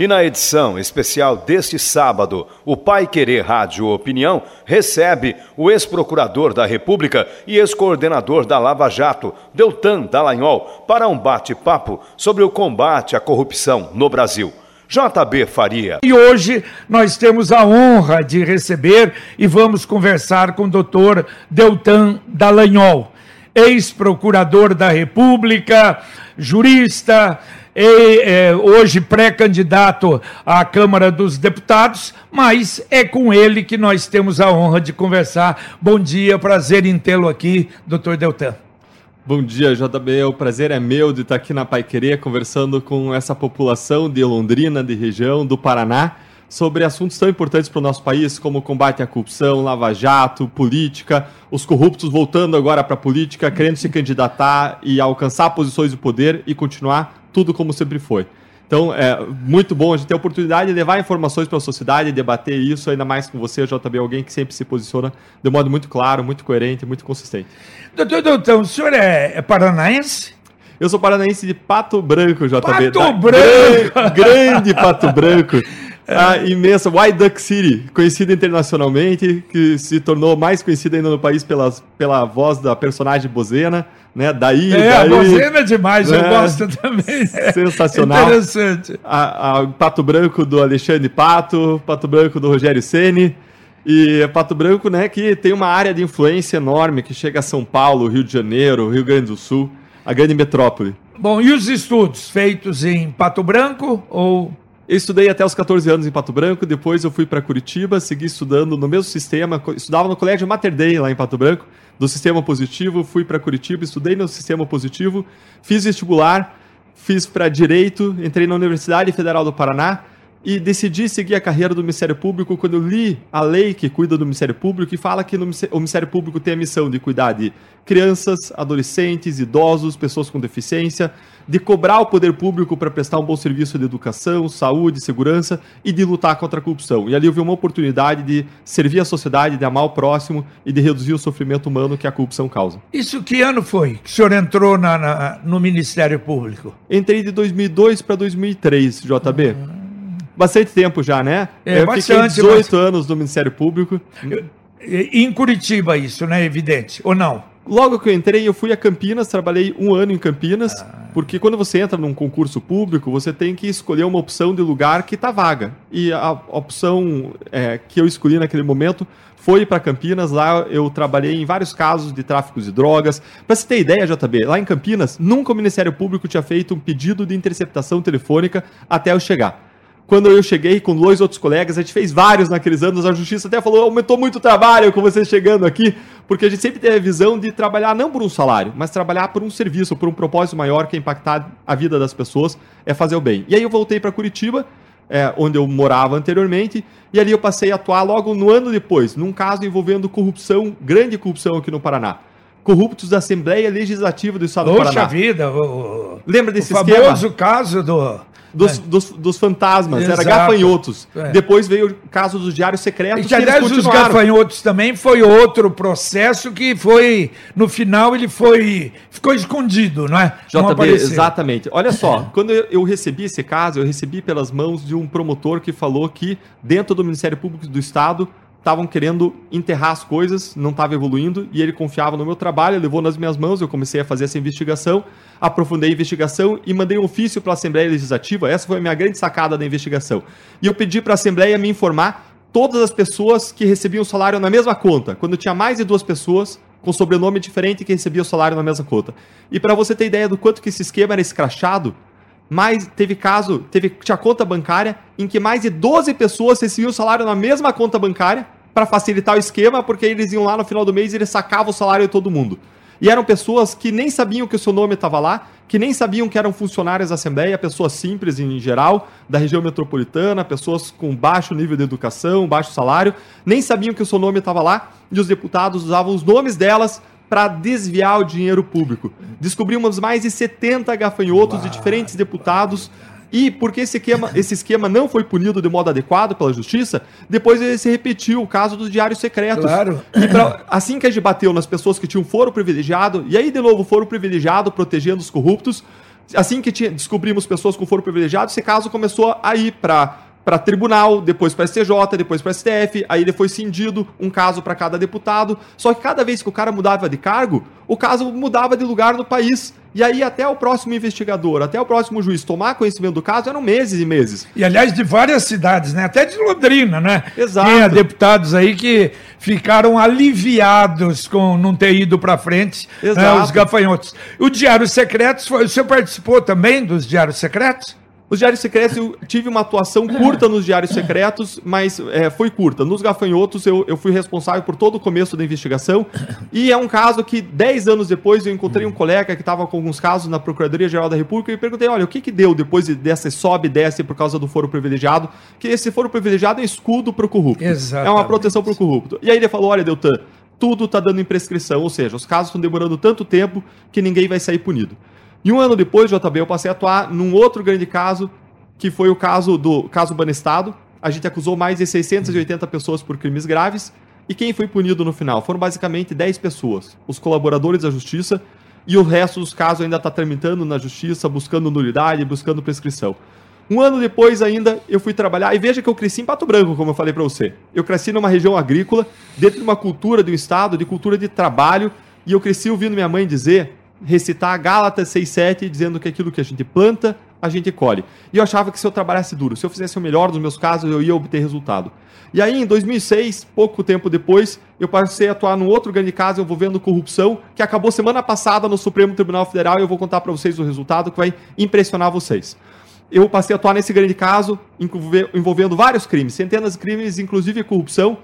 E na edição especial deste sábado, o Pai Querer Rádio Opinião recebe o ex-procurador da República e ex-coordenador da Lava Jato, Deltan Dallagnol, para um bate-papo sobre o combate à corrupção no Brasil. JB Faria. E hoje nós temos a honra de receber e vamos conversar com o doutor Deltan Dallagnol, ex-procurador da República, jurista, é, hoje pré-candidato à Câmara dos Deputados, mas é com ele que nós temos a honra de conversar. Bom dia, prazer em tê-lo aqui, doutor Deltan. Bom dia, JB. O prazer é meu de estar aqui na Pai Querer conversando com essa população de Londrina, de região, do Paraná, sobre assuntos tão importantes para o nosso país, como o combate à corrupção, lava-jato, política, os corruptos voltando agora para a política, querendo se candidatar e alcançar posições de poder e continuar tudo como sempre foi. Então, é muito bom a gente ter a oportunidade de levar informações para a sociedade, debater isso, ainda mais com você, JB, alguém que sempre se posiciona de modo muito claro, muito coerente, muito consistente. Doutor Doutor, o senhor é, é paranaense? Eu sou paranaense de Pato Branco, JB. Pato Branco! Grande Pato Branco. A imensa White Duck City, conhecida internacionalmente, que se tornou mais conhecida ainda no país pelas, pela voz da personagem Bozena, né? Daí, é, daí, a Bozena é demais, né? eu gosto também. Sensacional. Interessante. A, a, Pato Branco do Alexandre Pato, Pato Branco do Rogério Ceni e Pato Branco, né, que tem uma área de influência enorme que chega a São Paulo, Rio de Janeiro, Rio Grande do Sul, a grande metrópole. Bom, e os estudos feitos em Pato Branco ou eu estudei até os 14 anos em Pato Branco, depois eu fui para Curitiba, segui estudando no mesmo sistema, estudava no Colégio Mater Dei, lá em Pato Branco, do sistema positivo, fui para Curitiba, estudei no sistema positivo, fiz vestibular, fiz para direito, entrei na Universidade Federal do Paraná e decidi seguir a carreira do Ministério Público quando eu li a lei que cuida do Ministério Público e fala que no, o Ministério Público tem a missão de cuidar de crianças, adolescentes, idosos, pessoas com deficiência, de cobrar o poder público para prestar um bom serviço de educação, saúde, segurança e de lutar contra a corrupção. E ali eu vi uma oportunidade de servir a sociedade, de amar o próximo e de reduzir o sofrimento humano que a corrupção causa. Isso que ano foi que o senhor entrou na, na, no Ministério Público? Entrei de 2002 para 2003, JB. Uhum bastante tempo já, né? É, eu bastante, fiquei 18 mas... anos no Ministério Público. Eu, em Curitiba isso, né? Evidente, ou não? Logo que eu entrei, eu fui a Campinas, trabalhei um ano em Campinas, ah. porque quando você entra num concurso público, você tem que escolher uma opção de lugar que está vaga. E a opção é, que eu escolhi naquele momento foi para Campinas. Lá eu trabalhei em vários casos de tráfico de drogas. Para você ter ideia, JB, lá em Campinas, nunca o Ministério Público tinha feito um pedido de interceptação telefônica até eu chegar quando eu cheguei com dois outros colegas, a gente fez vários naqueles anos, a justiça até falou, aumentou muito o trabalho com vocês chegando aqui, porque a gente sempre teve a visão de trabalhar não por um salário, mas trabalhar por um serviço, por um propósito maior que é impactar a vida das pessoas, é fazer o bem. E aí eu voltei para Curitiba, é, onde eu morava anteriormente, e ali eu passei a atuar logo no ano depois, num caso envolvendo corrupção, grande corrupção aqui no Paraná corruptos da Assembleia Legislativa do Estado Poxa do Paraná. vida! O, Lembra desse o esquema? O famoso caso do dos, é. dos, dos, fantasmas, Exato. era gafanhotos. É. Depois veio o caso dos diários secretos. E aliás, os gafanhotos também foi outro processo que foi, no final, ele foi. ficou escondido, não é? JB, não exatamente. Olha só, quando eu recebi esse caso, eu recebi pelas mãos de um promotor que falou que, dentro do Ministério Público do Estado, estavam querendo enterrar as coisas, não estava evoluindo, e ele confiava no meu trabalho, levou nas minhas mãos, eu comecei a fazer essa investigação, aprofundei a investigação e mandei um ofício para a Assembleia Legislativa, essa foi a minha grande sacada da investigação. E eu pedi para a Assembleia me informar todas as pessoas que recebiam salário na mesma conta, quando tinha mais de duas pessoas com sobrenome diferente que recebiam salário na mesma conta. E para você ter ideia do quanto que esse esquema era escrachado, mais teve caso, teve tinha conta bancária em que mais de 12 pessoas recebiam o salário na mesma conta bancária para facilitar o esquema, porque eles iam lá no final do mês e eles sacavam o salário de todo mundo. E eram pessoas que nem sabiam que o seu nome estava lá, que nem sabiam que eram funcionários da Assembleia, pessoas simples em geral, da região metropolitana, pessoas com baixo nível de educação, baixo salário, nem sabiam que o seu nome estava lá, e os deputados usavam os nomes delas para desviar o dinheiro público. Descobrimos mais de 70 gafanhotos de diferentes deputados e porque esse esquema, esse esquema não foi punido de modo adequado pela justiça, depois ele se repetiu o caso dos diários secretos. Claro. E pra, assim que a gente bateu nas pessoas que tinham foro privilegiado, e aí de novo foro privilegiado protegendo os corruptos, assim que tinha, descobrimos pessoas com foro privilegiado, esse caso começou a ir para para tribunal, depois para STJ, depois para STF, aí ele foi cindido, um caso para cada deputado. Só que cada vez que o cara mudava de cargo, o caso mudava de lugar no país. E aí até o próximo investigador, até o próximo juiz tomar conhecimento do caso eram meses e meses. E aliás, de várias cidades, né? Até de Londrina, né? Exato. Tinha deputados aí que ficaram aliviados com não ter ido para frente né, os gafanhotos. O Diário Secretos, foi, o senhor participou também dos Diários Secretos? Os diários secretos, eu tive uma atuação curta nos diários secretos, mas é, foi curta. Nos gafanhotos, eu, eu fui responsável por todo o começo da investigação. E é um caso que, 10 anos depois, eu encontrei um colega que estava com alguns casos na Procuradoria-Geral da República e perguntei: olha, o que, que deu depois de- dessa sobe e desce por causa do foro privilegiado? Que esse foro privilegiado é escudo para o corrupto. Exatamente. É uma proteção para o corrupto. E aí ele falou: olha, Deltan, tudo está dando em prescrição, ou seja, os casos estão demorando tanto tempo que ninguém vai sair punido. E um ano depois, JB, eu passei a atuar num outro grande caso, que foi o caso do caso Banestado. A gente acusou mais de 680 pessoas por crimes graves. E quem foi punido no final? Foram basicamente 10 pessoas, os colaboradores da justiça, e o resto dos casos ainda está tramitando na justiça, buscando nulidade, buscando prescrição. Um ano depois ainda, eu fui trabalhar, e veja que eu cresci em Pato Branco, como eu falei para você. Eu cresci numa região agrícola, dentro de uma cultura de um estado, de cultura de trabalho, e eu cresci ouvindo minha mãe dizer, recitar Gálatas 6,7, dizendo que aquilo que a gente planta, a gente colhe. E eu achava que se eu trabalhasse duro, se eu fizesse o melhor dos meus casos, eu ia obter resultado. E aí, em 2006, pouco tempo depois, eu passei a atuar num outro grande caso envolvendo corrupção, que acabou semana passada no Supremo Tribunal Federal, e eu vou contar para vocês o resultado que vai impressionar vocês eu passei a atuar nesse grande caso, envolve- envolvendo vários crimes, centenas de crimes, inclusive corrupção,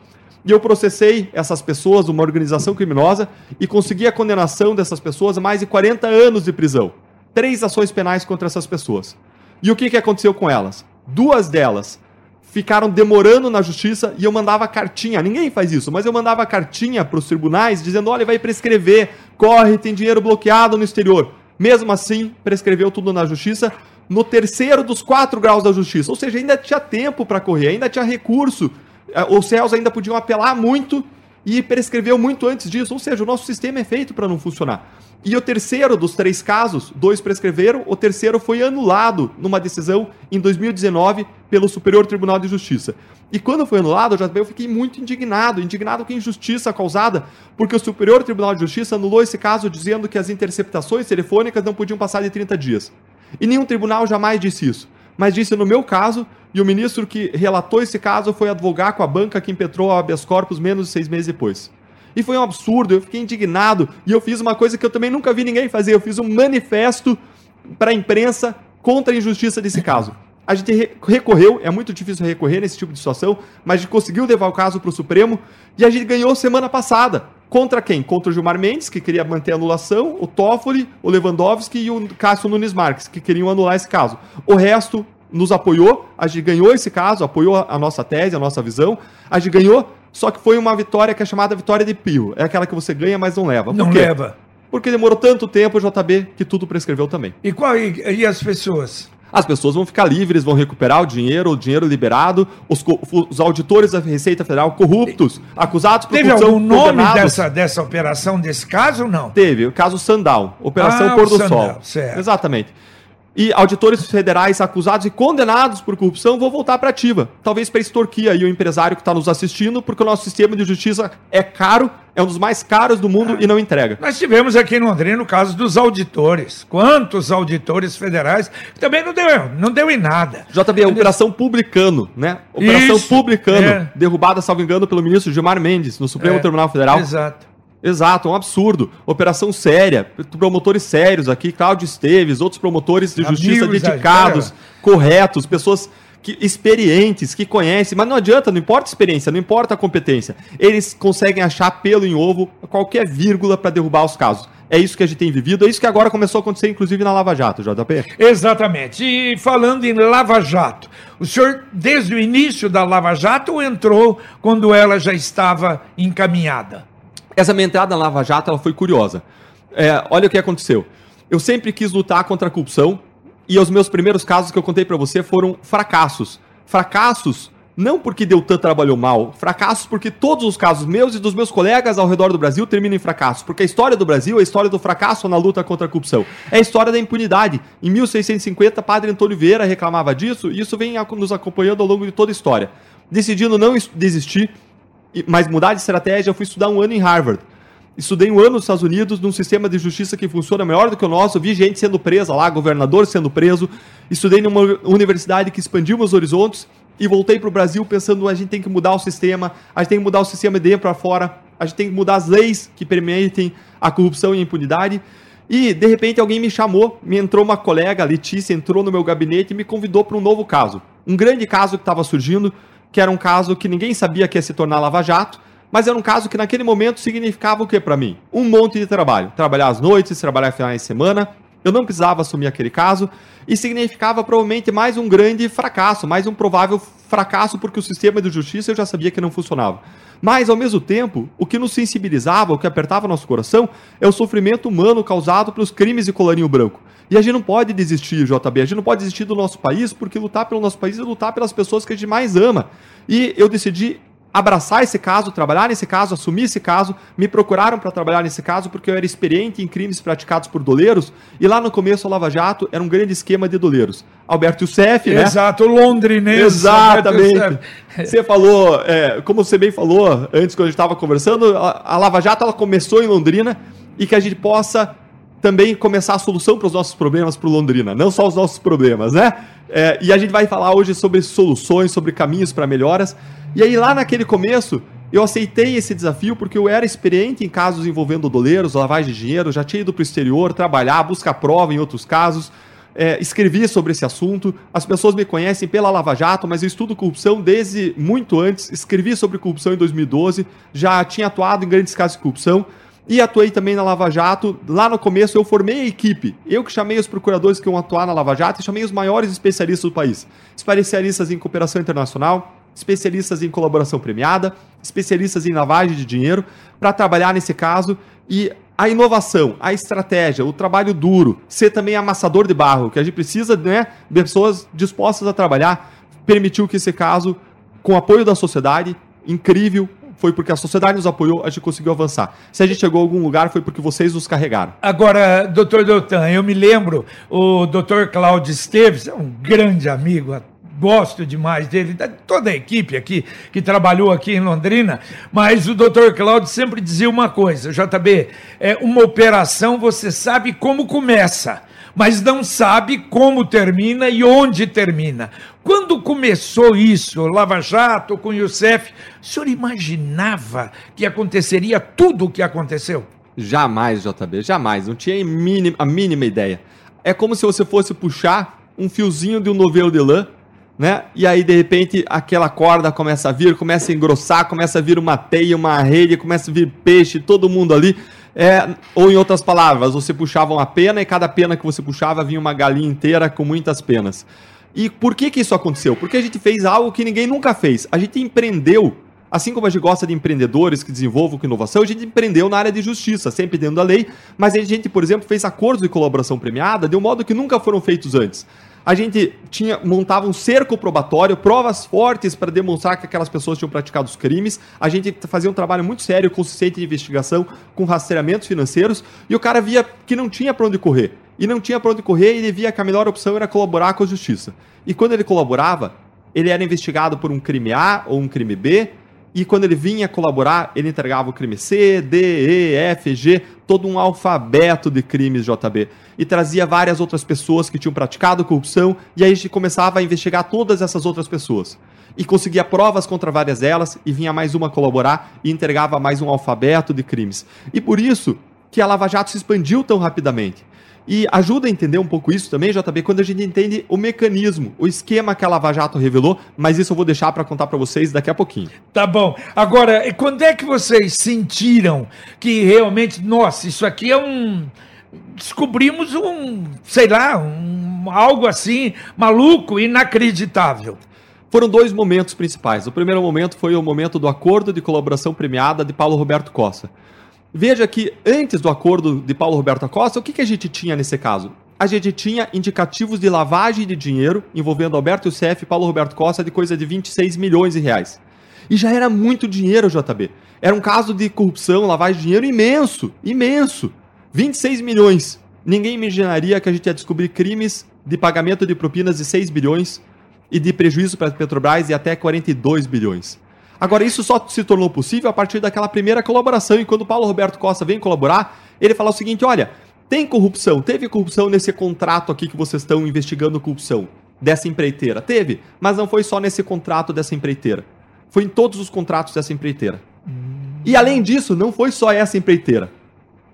e eu processei essas pessoas, uma organização criminosa, e consegui a condenação dessas pessoas a mais de 40 anos de prisão. Três ações penais contra essas pessoas. E o que, que aconteceu com elas? Duas delas ficaram demorando na justiça e eu mandava cartinha. Ninguém faz isso, mas eu mandava cartinha para os tribunais dizendo: olha, vai prescrever, corre, tem dinheiro bloqueado no exterior. Mesmo assim, prescreveu tudo na justiça no terceiro dos quatro graus da justiça. Ou seja, ainda tinha tempo para correr, ainda tinha recurso. Eh, Os céus ainda podiam apelar muito e prescreveu muito antes disso. Ou seja, o nosso sistema é feito para não funcionar. E o terceiro dos três casos, dois prescreveram, o terceiro foi anulado numa decisão em 2019 pelo Superior Tribunal de Justiça. E quando foi anulado, eu fiquei muito indignado, indignado com a injustiça causada, porque o Superior Tribunal de Justiça anulou esse caso dizendo que as interceptações telefônicas não podiam passar de 30 dias. E nenhum tribunal jamais disse isso. Mas disse no meu caso, e o ministro que relatou esse caso foi advogar com a banca que impetrou a habeas corpus menos de seis meses depois. E foi um absurdo, eu fiquei indignado, e eu fiz uma coisa que eu também nunca vi ninguém fazer, eu fiz um manifesto para a imprensa contra a injustiça desse caso. A gente re- recorreu, é muito difícil recorrer nesse tipo de situação, mas a gente conseguiu levar o caso para o Supremo e a gente ganhou semana passada. Contra quem? Contra o Gilmar Mendes, que queria manter a anulação, o Toffoli, o Lewandowski e o Cássio Nunes Marques, que queriam anular esse caso. O resto nos apoiou, a gente ganhou esse caso, apoiou a nossa tese, a nossa visão, a gente ganhou, só que foi uma vitória que é chamada vitória de pio. É aquela que você ganha, mas não leva. Por Não quê? leva. Porque demorou tanto tempo, JB, que tudo prescreveu também. E, qual, e, e as pessoas? As pessoas vão ficar livres, vão recuperar o dinheiro, o dinheiro liberado. Os, os auditores da Receita Federal corruptos, acusados por Teve algum nome dessa, dessa operação, desse caso ou não? Teve, o caso Sundown, Operação Ah, Pôr o do Sundown, Sol. certo. Exatamente. E auditores federais acusados e condenados por corrupção vão voltar para ativa. Talvez para extorquir aí o empresário que está nos assistindo, porque o nosso sistema de justiça é caro, é um dos mais caros do mundo e não entrega. Nós tivemos aqui em Londrina o caso dos auditores. Quantos auditores federais? Também não deu, não deu em nada. JB, a Operação Publicano, né? Operação Isso, Publicano, é. derrubada, salvo engano, pelo ministro Gilmar Mendes, no Supremo É, Tribunal Federal. Exato. Exato, um absurdo. Operação séria, promotores sérios aqui, Cláudio Esteves, outros promotores de Amigos, justiça é. dedicados, corretos, pessoas que, experientes, que conhecem, mas não adianta, não importa a experiência, não importa a competência. Eles conseguem achar pelo em ovo, qualquer vírgula para derrubar os casos. É isso que a gente tem vivido, é isso que agora começou a acontecer, inclusive, na Lava Jato, JP. Exatamente. E falando em Lava Jato, o senhor, desde o início da Lava Jato, entrou quando ela já estava encaminhada? Essa minha entrada na Lava Jato ela foi curiosa. É, olha o que aconteceu. Eu sempre quis lutar contra a corrupção e os meus primeiros casos que eu contei para você foram fracassos. Fracassos não porque Deltan trabalhou mal, fracassos porque todos os casos meus e dos meus colegas ao redor do Brasil terminam em fracasso. Porque a história do Brasil é a história do fracasso na luta contra a corrupção. É a história da impunidade. Em 1650, Padre Antônio Vieira reclamava disso e isso vem nos acompanhando ao longo de toda a história. Decidindo não desistir, mas mudar de estratégia, eu fui estudar um ano em Harvard. Estudei um ano nos Estados Unidos, num sistema de justiça que funciona melhor do que o nosso. Vi gente sendo presa lá, governador sendo preso. Estudei numa universidade que expandiu meus horizontes e voltei para o Brasil pensando a gente tem que mudar o sistema, a gente tem que mudar o sistema de dentro para fora, a gente tem que mudar as leis que permitem a corrupção e a impunidade. E de repente alguém me chamou, me entrou uma colega, a Letícia, entrou no meu gabinete e me convidou para um novo caso. Um grande caso que estava surgindo, que era um caso que ninguém sabia que ia se tornar Lava Jato, mas era um caso que naquele momento significava o que para mim? Um monte de trabalho. Trabalhar às noites, trabalhar finais de semana, eu não precisava assumir aquele caso e significava provavelmente mais um grande fracasso, mais um provável fracasso porque o sistema de justiça eu já sabia que não funcionava. Mas, ao mesmo tempo, o que nos sensibilizava, o que apertava nosso coração, é o sofrimento humano causado pelos crimes de colarinho branco. E a gente não pode desistir, JB, a gente não pode desistir do nosso país, porque lutar pelo nosso país é lutar pelas pessoas que a gente mais ama. E eu decidi abraçar esse caso, trabalhar nesse caso, assumir esse caso. Me procuraram para trabalhar nesse caso porque eu era experiente em crimes praticados por doleiros e lá no começo a Lava Jato era um grande esquema de doleiros. Alberto Youssef, né? Exato, londrinense. Exatamente. Você falou, é, como você bem falou antes quando a gente estava conversando, a, a Lava Jato ela começou em Londrina e que a gente possa também começar a solução para os nossos problemas para Londrina, não só os nossos problemas, né? É, e a gente vai falar hoje sobre soluções, sobre caminhos para melhoras. E aí, lá naquele começo, eu aceitei esse desafio porque eu era experiente em casos envolvendo doleiros, lavagem de dinheiro, já tinha ido para o exterior trabalhar, buscar prova em outros casos, é, escrevi sobre esse assunto. As pessoas me conhecem pela Lava Jato, mas eu estudo corrupção desde muito antes. Escrevi sobre corrupção em 2012, já tinha atuado em grandes casos de corrupção. E atuei também na Lava Jato. Lá no começo eu formei a equipe. Eu que chamei os procuradores que iam atuar na Lava Jato e chamei os maiores especialistas do país. Especialistas em cooperação internacional, especialistas em colaboração premiada, especialistas em lavagem de dinheiro, para trabalhar nesse caso e a inovação, a estratégia, o trabalho duro, ser também amassador de barro, que a gente precisa, né, de pessoas dispostas a trabalhar, permitiu que esse caso, com apoio da sociedade, incrível, foi porque a sociedade nos apoiou, a gente conseguiu avançar. Se a gente chegou a algum lugar, foi porque vocês nos carregaram. Agora, doutor Doutan, eu me lembro, o doutor Cláudio Esteves, é um grande amigo, gosto demais dele, de toda a equipe aqui que trabalhou aqui em Londrina, mas o doutor Cláudio sempre dizia uma coisa, JB, é uma operação você sabe como começa, mas não sabe como termina e onde termina. Quando começou isso, Lava Jato com Youssef, o senhor imaginava que aconteceria tudo o que aconteceu? Jamais, JB, jamais. Não tinha a mínima ideia. É como se você fosse puxar um fiozinho de um novelo de lã né? E aí, de repente, aquela corda começa a vir, começa a engrossar, começa a vir uma teia, uma rede, começa a vir peixe, todo mundo ali. É, ou em outras palavras, você puxava uma pena e cada pena que você puxava vinha uma galinha inteira com muitas penas. E por que que isso aconteceu? Porque a gente fez algo que ninguém nunca fez. A gente empreendeu, assim como a gente gosta de empreendedores que desenvolvam com inovação, a gente empreendeu na área de justiça, sempre dentro da lei, mas a gente, por exemplo, fez acordos de colaboração premiada de um modo que nunca foram feitos antes a gente tinha montava um cerco probatório, provas fortes para demonstrar que aquelas pessoas tinham praticado os crimes. A gente fazia um trabalho muito sério, consistente de investigação, com rastreamentos financeiros, e o cara via que não tinha para onde correr. E não tinha para onde correr e via que a melhor opção era colaborar com a justiça. E quando ele colaborava, ele era investigado por um crime A ou um crime B, e quando ele vinha colaborar, ele entregava o crime C, D, E, F, G, todo um alfabeto de crimes JB. E trazia várias outras pessoas que tinham praticado corrupção, e aí a gente começava a investigar todas essas outras pessoas. E conseguia provas contra várias delas, e vinha mais uma colaborar e entregava mais um alfabeto de crimes. E por isso que a Lava Jato se expandiu tão rapidamente. E ajuda a entender um pouco isso também, JB, quando a gente entende o mecanismo, o esquema que a Lava Jato revelou, mas isso eu vou deixar para contar para vocês daqui a pouquinho. Tá bom. Agora, quando é que vocês sentiram que realmente, nossa, isso aqui é um descobrimos um, sei lá, um algo assim maluco, inacreditável? Foram dois momentos principais. O primeiro momento foi o momento do acordo de colaboração premiada de Paulo Roberto Costa. Veja que antes do acordo de Paulo Roberto Costa, o que, que a gente tinha nesse caso? A gente tinha indicativos de lavagem de dinheiro envolvendo Alberto Youssef e Paulo Roberto Costa de coisa de 26 milhões de reais. E já era muito dinheiro, JB. Era um caso de corrupção, lavagem de dinheiro imenso, imenso. 26 milhões. Ninguém imaginaria que a gente ia descobrir crimes de pagamento de propinas de 6 bilhões e de prejuízo para a Petrobras de até 42 bilhões. Agora, isso só se tornou possível a partir daquela primeira colaboração. E quando o Paulo Roberto Costa vem colaborar, ele fala o seguinte: olha, tem corrupção, teve corrupção nesse contrato aqui que vocês estão investigando corrupção dessa empreiteira. Teve, mas não foi só nesse contrato dessa empreiteira. Foi em todos os contratos dessa empreiteira. E além disso, não foi só essa empreiteira.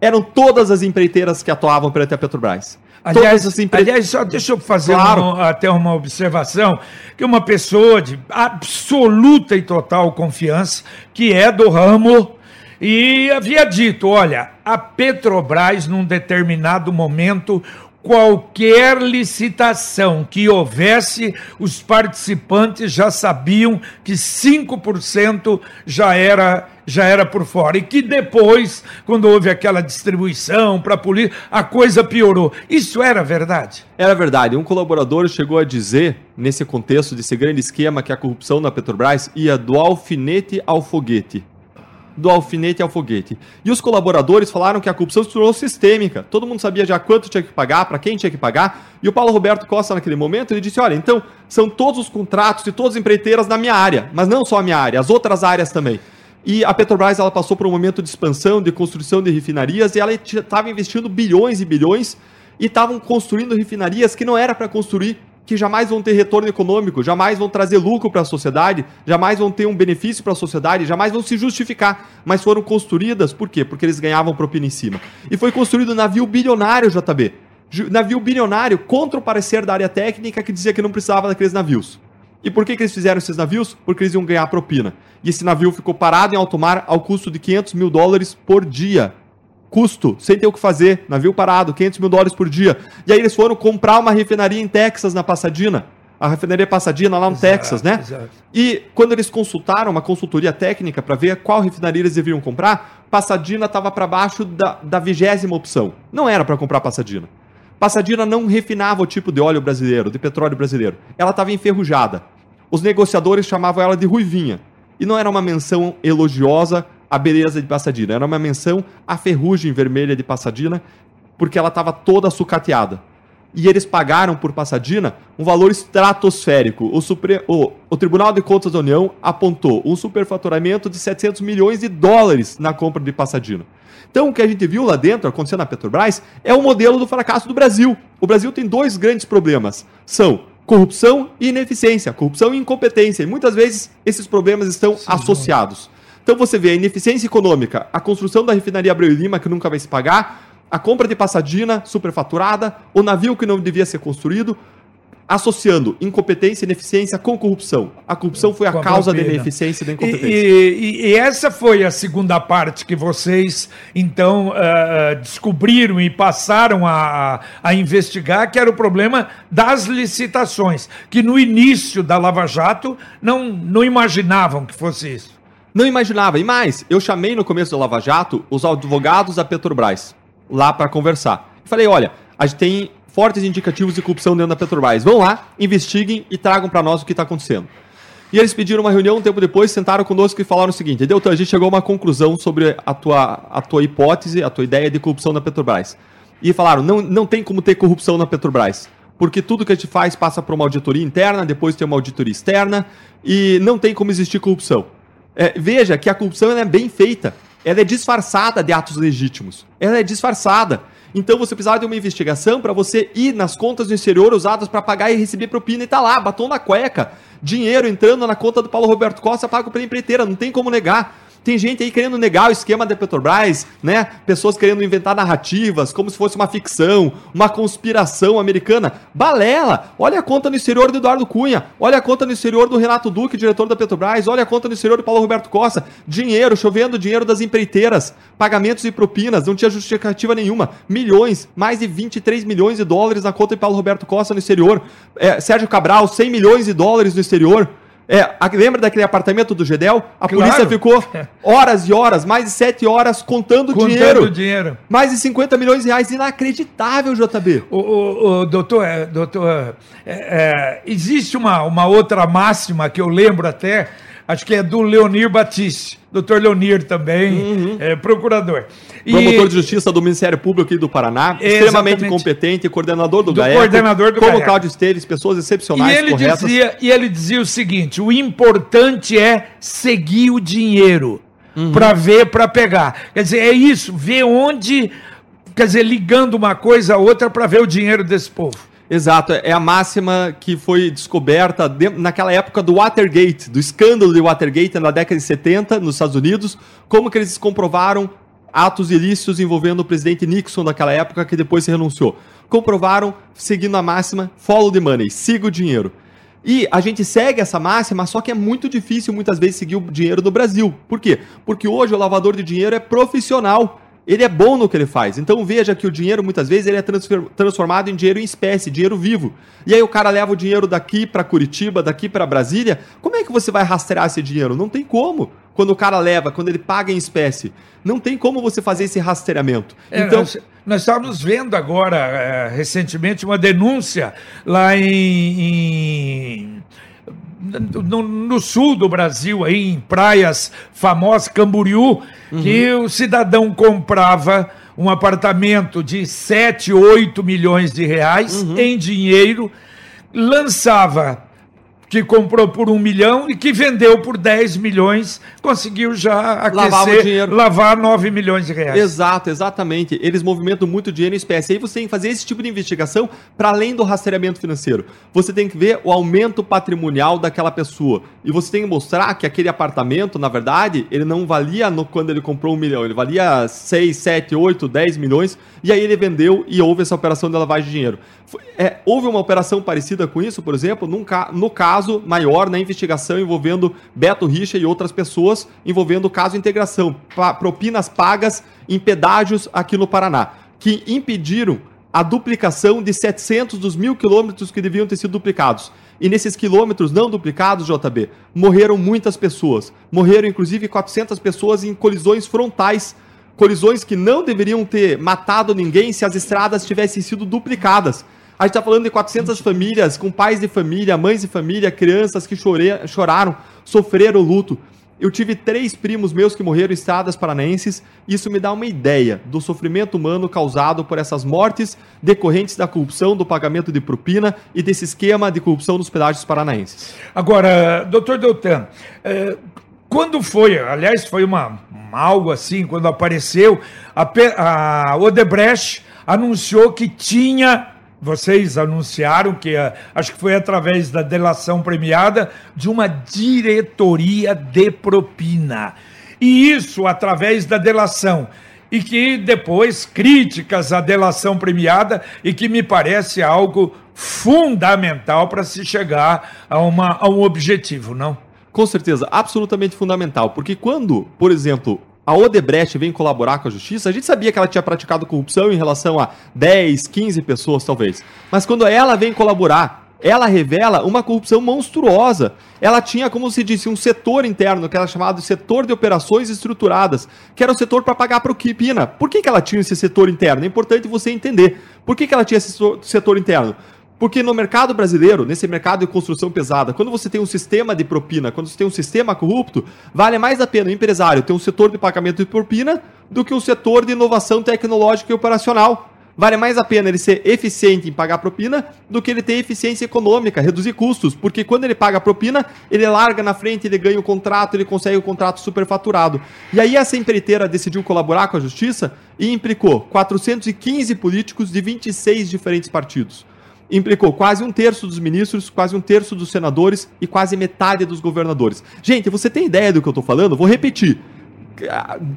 Eram todas as empreiteiras que atuavam perante a Petrobras. Aliás, assim, aliás, só deixa eu fazer claro. uma, até uma observação, que uma pessoa de absoluta e total confiança, que é do ramo, e havia dito, olha, a Petrobras, num determinado momento, qualquer licitação que houvesse, os participantes já sabiam que 5% já era já era por fora e que depois, quando houve aquela distribuição para a polícia, a coisa piorou. Isso era verdade? Era verdade. Um colaborador chegou a dizer, nesse contexto desse grande esquema, que a corrupção na Petrobras ia do alfinete ao foguete do alfinete ao foguete. E os colaboradores falaram que a corrupção se tornou sistêmica. Todo mundo sabia já quanto tinha que pagar, para quem tinha que pagar. E o Paulo Roberto Costa, naquele momento, ele disse: Olha, então são todos os contratos de todas as empreiteiras na minha área, mas não só a minha área, as outras áreas também. E a Petrobras ela passou por um momento de expansão, de construção de refinarias, e ela estava investindo bilhões e bilhões e estavam construindo refinarias que não era para construir que jamais vão ter retorno econômico, jamais vão trazer lucro para a sociedade, jamais vão ter um benefício para a sociedade, jamais vão se justificar, mas foram construídas por quê? Porque eles ganhavam propina em cima. E foi construído navio bilionário, JB. Navio bilionário contra o parecer da área técnica que dizia que não precisava daqueles navios. E por que, que eles fizeram esses navios? Porque eles iam ganhar propina. E esse navio ficou parado em alto mar ao custo de 500 mil dólares por dia custo, sem ter o que fazer, navio parado, 500 mil dólares por dia. E aí eles foram comprar uma refinaria em Texas, na Passadina. A refinaria Passadina, lá no exato, Texas, né? Exato. E quando eles consultaram uma consultoria técnica para ver qual refinaria eles deveriam comprar, Passadina estava para baixo da vigésima opção. Não era para comprar Passadina. Passadina não refinava o tipo de óleo brasileiro, de petróleo brasileiro. Ela estava enferrujada. Os negociadores chamavam ela de ruivinha. E não era uma menção elogiosa a beleza de Passadina. Era uma menção à ferrugem vermelha de Passadina, porque ela estava toda sucateada. E eles pagaram por Passadina um valor estratosférico. O, Supre... o, o Tribunal de Contas da União apontou um superfaturamento de 700 milhões de dólares na compra de Passadina. Então, o que a gente viu lá dentro, acontecendo na Petrobras, é o modelo do fracasso do Brasil. O Brasil tem dois grandes problemas. São corrupção e ineficiência, corrupção e incompetência. E muitas vezes esses problemas estão Sim, associados. Então você vê a ineficiência econômica, a construção da refinaria Abreu e Lima, que nunca vai se pagar, a compra de passadina superfaturada, o navio que não devia ser construído, associando incompetência e ineficiência com corrupção. A corrupção foi a causa da ineficiência e da incompetência. E, e, e, essa foi a segunda parte que vocês, então, uh, descobriram e passaram a, a investigar, que era o problema das licitações, que no início da Lava Jato não, não imaginavam que fosse isso. Não imaginava. E mais, eu chamei no começo do Lava Jato os advogados da Petrobras lá para conversar. Falei, olha, a gente tem fortes indicativos de corrupção dentro da Petrobras. Vão lá, investiguem e tragam para nós o que está acontecendo. E eles pediram uma reunião um tempo depois, sentaram conosco e falaram o seguinte: Deltan, a gente chegou a uma conclusão sobre a tua, a tua hipótese, a tua ideia de corrupção na Petrobras. E falaram: não, não tem como ter corrupção na Petrobras. Porque tudo que a gente faz passa por uma auditoria interna, depois tem uma auditoria externa, e não tem como existir corrupção. É, veja que a corrupção é bem feita. Ela é disfarçada de atos legítimos. Ela é disfarçada. Então você precisava de uma investigação para você ir nas contas do exterior usadas para pagar e receber propina e tá lá, batom na cueca, dinheiro entrando na conta do Paulo Roberto Costa pago pela empreiteira, não tem como negar. Tem gente aí querendo negar o esquema da Petrobras, né? Pessoas querendo inventar narrativas como se fosse uma ficção, uma conspiração americana. Balela! Olha a conta no exterior do Eduardo Cunha, olha a conta no exterior do Renato Duque, diretor da Petrobras, olha a conta no exterior do Paulo Roberto Costa. Dinheiro, chovendo dinheiro das empreiteiras, pagamentos e propinas, não tinha justificativa nenhuma. Milhões, mais de 23 milhões de dólares na conta de Paulo Roberto Costa no exterior. É, Sérgio Cabral, 100 milhões de dólares no exterior. É, a, lembra daquele apartamento do Gedel? A Claro. polícia ficou horas e horas, mais de sete horas contando, Contando dinheiro. dinheiro. Mais de 50 milhões de reais. Inacreditável, JB. O, o, o doutor, é, doutor é, é, existe uma, uma outra máxima que eu lembro até, acho que é do Leonir Batiste, doutor Leonir também, é, procurador. E- Promotor de Justiça do Ministério Público aqui do Paraná, extremamente Exatamente. competente, coordenador do, Do GAECO, coordenador do como GAECO. Cláudio Esteves, pessoas E excepcionais, ele, corretas. dizia, e ele dizia o seguinte: o importante é seguir o dinheiro Uhum. para ver, para pegar. Quer dizer, é isso, ver onde. Quer dizer, ligando uma coisa a outra para ver o dinheiro desse povo. Exato, é a máxima que foi descoberta de- naquela época do Watergate, do escândalo de Watergate na década de 70 nos Estados Unidos, como que eles comprovaram atos ilícitos envolvendo o presidente Nixon daquela época que depois se renunciou. Comprovaram seguindo a máxima follow the money, siga o dinheiro. E a gente segue essa máxima, só que é muito difícil muitas vezes seguir o dinheiro no Brasil. Por quê? Porque hoje o lavador de dinheiro é profissional. Ele é bom no que ele faz. Então veja que o dinheiro muitas vezes ele é transformado em dinheiro em espécie, dinheiro vivo. E aí o cara leva o dinheiro daqui para Curitiba, daqui para Brasília. Como é que você vai rastrear esse dinheiro? Não tem como. Quando o cara leva, quando ele paga em espécie, não tem como você fazer esse rastreamento. É, então, nós, nós estávamos vendo agora, é, recentemente, uma denúncia lá em. em- no, no sul do Brasil, aí, em praias famosas, Camboriú, que o cidadão comprava um apartamento de 7, 8 milhões de reais em dinheiro, lançava que comprou por um milhão e que vendeu por 10 milhões, conseguiu já aquecer, lavar 9 milhões de reais. Exato, exatamente. Eles movimentam muito dinheiro em espécie. Aí você tem que fazer esse tipo de investigação para além do rastreamento financeiro. Você tem que ver o aumento patrimonial daquela pessoa. E você tem que mostrar que aquele apartamento, na verdade, ele não valia no, quando ele comprou um milhão. Ele valia 6, 7, 8, 10 milhões. E aí ele vendeu e houve essa operação de lavagem de dinheiro. É, houve uma operação parecida com isso, por exemplo, num no caso maior, na investigação envolvendo Beto Richa e outras pessoas, envolvendo o caso integração, propinas pagas em pedágios aqui no Paraná, que impediram a duplicação de 700 dos mil quilômetros que deviam ter sido duplicados. E nesses quilômetros não duplicados, JB, morreram muitas pessoas. Morreram inclusive 400 pessoas em colisões frontais colisões que não deveriam ter matado ninguém se as estradas tivessem sido duplicadas. A gente está falando de 400 famílias, com pais de família, mães de família, crianças que chore- choraram, sofreram luto. Eu tive três primos meus que morreram em estradas paranaenses. Isso me dá uma ideia do sofrimento humano causado por essas mortes decorrentes da corrupção, do pagamento de propina e desse esquema de corrupção nos pedágios paranaenses. Agora, doutor Deltan, eh, quando foi, aliás, foi uma, uma algo assim, quando apareceu, a, a Odebrecht anunciou que tinha, vocês anunciaram que, eh, acho que foi através da delação premiada, de uma diretoria de propina. E isso através da delação. E que depois críticas à delação premiada, e que me parece algo fundamental para se chegar a, uma, a um objetivo, não? Com certeza, absolutamente fundamental. Porque quando, por exemplo, a Odebrecht vem colaborar com a justiça, a gente sabia que ela tinha praticado corrupção em relação a 10, 15 pessoas, talvez. Mas quando ela vem colaborar, ela revela uma corrupção monstruosa. Ela tinha, como se disse, um setor interno, que era chamado de setor de operações estruturadas, que era o setor para pagar propina. Por que, que ela tinha esse setor interno? É importante você entender. Por que, que ela tinha esse setor interno? Porque no mercado brasileiro, nesse mercado de construção pesada, quando você tem um sistema de propina, quando você tem um sistema corrupto, vale mais a pena o empresário ter um setor de pagamento de propina do que um setor de inovação tecnológica e operacional. Vale mais a pena ele ser eficiente em pagar propina do que ele ter eficiência econômica, reduzir custos, porque quando ele paga propina, ele larga na frente, ele ganha o contrato, ele consegue o contrato superfaturado. E aí essa empreiteira decidiu colaborar com a justiça e implicou 415 políticos de 26 diferentes partidos implicou quase um terço dos ministros, quase um terço dos senadores e quase metade dos governadores. Gente, você tem ideia do que eu tô falando? Vou repetir.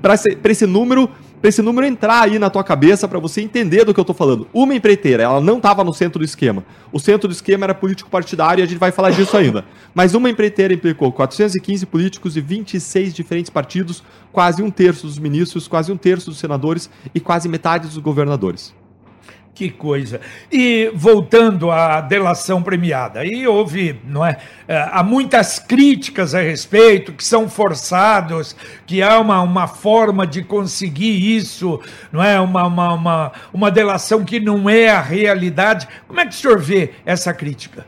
para esse, esse número para esse número entrar aí na tua cabeça para você entender do que eu estou falando. Uma empreiteira, ela não estava no centro do esquema. O centro do esquema era político partidário e a gente vai falar disso ainda. Mas uma empreiteira implicou 415 políticos de 26 diferentes partidos, quase um terço dos ministros, quase um terço dos senadores e quase metade dos governadores. Que coisa. E voltando à delação premiada, aí houve, não é? é? Há muitas críticas a respeito, que são forçados, que há uma, uma forma de conseguir isso, não é? Uma, uma, uma, uma delação que não é a realidade. Como é que o senhor vê essa crítica?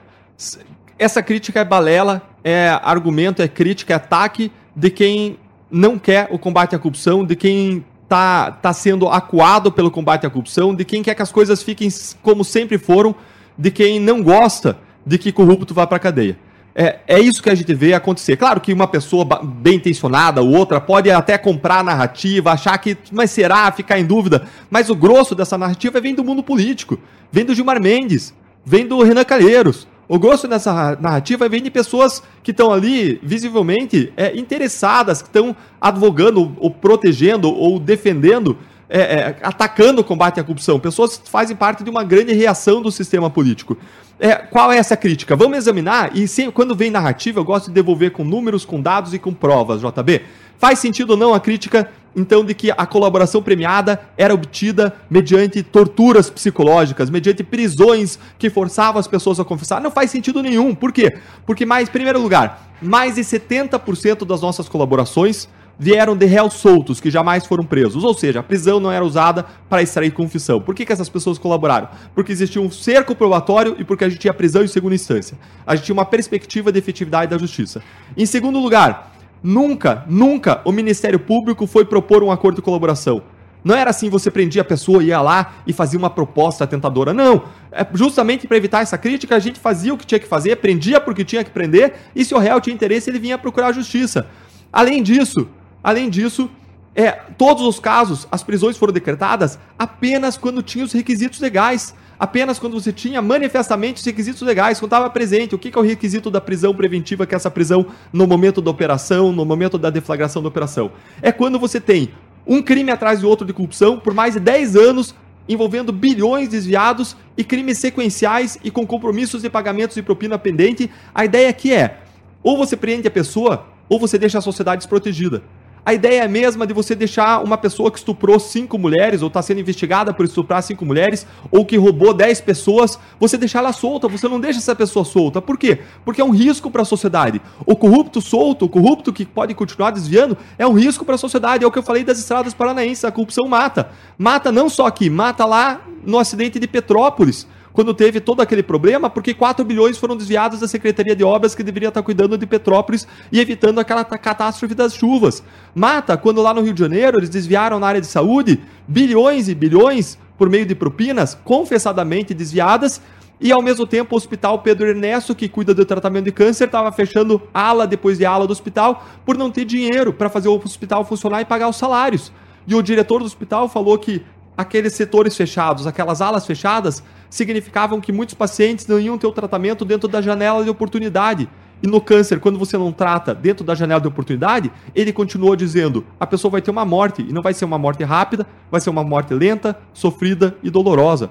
Essa crítica é balela, é argumento, é crítica, é ataque de quem não quer o combate à corrupção, de quem tá, tá sendo acuado pelo combate à corrupção, de quem quer que as coisas fiquem como sempre foram, de quem não gosta de que corrupto vá para a cadeia. É, é isso que a gente vê acontecer. Claro que uma pessoa bem intencionada, outra, pode até comprar a narrativa, achar que, mas será, ficar em dúvida. Mas o grosso dessa narrativa vem do mundo político, vem do Gilmar Mendes, vem do Renan Calheiros. O grosso dessa narrativa vem de pessoas que estão ali visivelmente é, interessadas, que estão advogando, ou protegendo, ou defendendo, é, é, atacando o combate à corrupção. Pessoas que fazem parte de uma grande reação do sistema político. É, qual é essa crítica? Vamos examinar, e quando vem narrativa, eu gosto de devolver com números, com dados e com provas, JB. Faz sentido ou não a crítica então de que a colaboração premiada era obtida mediante torturas psicológicas, mediante prisões que forçavam as pessoas a confessar. Não faz sentido nenhum. Por quê? Porque mais, em primeiro lugar, mais de 70% das nossas colaborações vieram de réus soltos, que jamais foram presos. Ou seja, a prisão não era usada para extrair confissão. Por que, que essas pessoas colaboraram? Porque existia um cerco probatório e porque a gente tinha prisão em segunda instância. A gente tinha uma perspectiva de efetividade da justiça. Em segundo lugar, Nunca, nunca o Ministério Público foi propor um acordo de colaboração. Não era assim, você prendia a pessoa, ia lá e fazia uma proposta tentadora. Não. É justamente para evitar essa crítica, a gente fazia o que tinha que fazer, prendia porque tinha que prender, e se o réu tinha interesse, ele vinha procurar a justiça. Além disso, além disso, é, todos os casos, as prisões foram decretadas apenas quando tinha os requisitos legais apenas quando você tinha manifestamente os requisitos legais, quando estava presente. O que, que é o requisito da prisão preventiva, que é essa prisão no momento da operação, no momento da deflagração da operação? É quando você tem um crime atrás do outro de corrupção por mais de 10 anos, envolvendo bilhões desviados e crimes sequenciais e com compromissos de pagamentos de propina pendente. A ideia aqui é: ou você prende a pessoa, ou você deixa a sociedade desprotegida. A ideia é a mesma de você deixar uma pessoa que estuprou cinco mulheres, ou está sendo investigada por estuprar cinco mulheres, ou que roubou dez pessoas, você deixar ela solta, você não deixa essa pessoa solta. Por quê? Porque é um risco para a sociedade. O corrupto solto, o corrupto que pode continuar desviando, é um risco para a sociedade. É o que eu falei das estradas paranaenses, a corrupção mata. Mata não só aqui, mata lá no acidente de Petrópolis quando teve todo aquele problema, porque 4 bilhões foram desviados da Secretaria de Obras que deveria estar cuidando de Petrópolis e evitando aquela catástrofe das chuvas. Mata, quando lá no Rio de Janeiro eles desviaram na área de saúde bilhões e bilhões por meio de propinas confessadamente desviadas e ao mesmo tempo o Hospital Pedro Ernesto, que cuida do tratamento de câncer, estava fechando ala depois de ala do hospital por não ter dinheiro para fazer o hospital funcionar e pagar os salários. E o diretor do hospital falou que aqueles setores fechados, aquelas alas fechadas, significavam que muitos pacientes não iam ter o tratamento dentro da janela de oportunidade. E no câncer, quando você não trata dentro da janela de oportunidade, ele continuou dizendo: a pessoa vai ter uma morte, e não vai ser uma morte rápida, vai ser uma morte lenta, sofrida e dolorosa.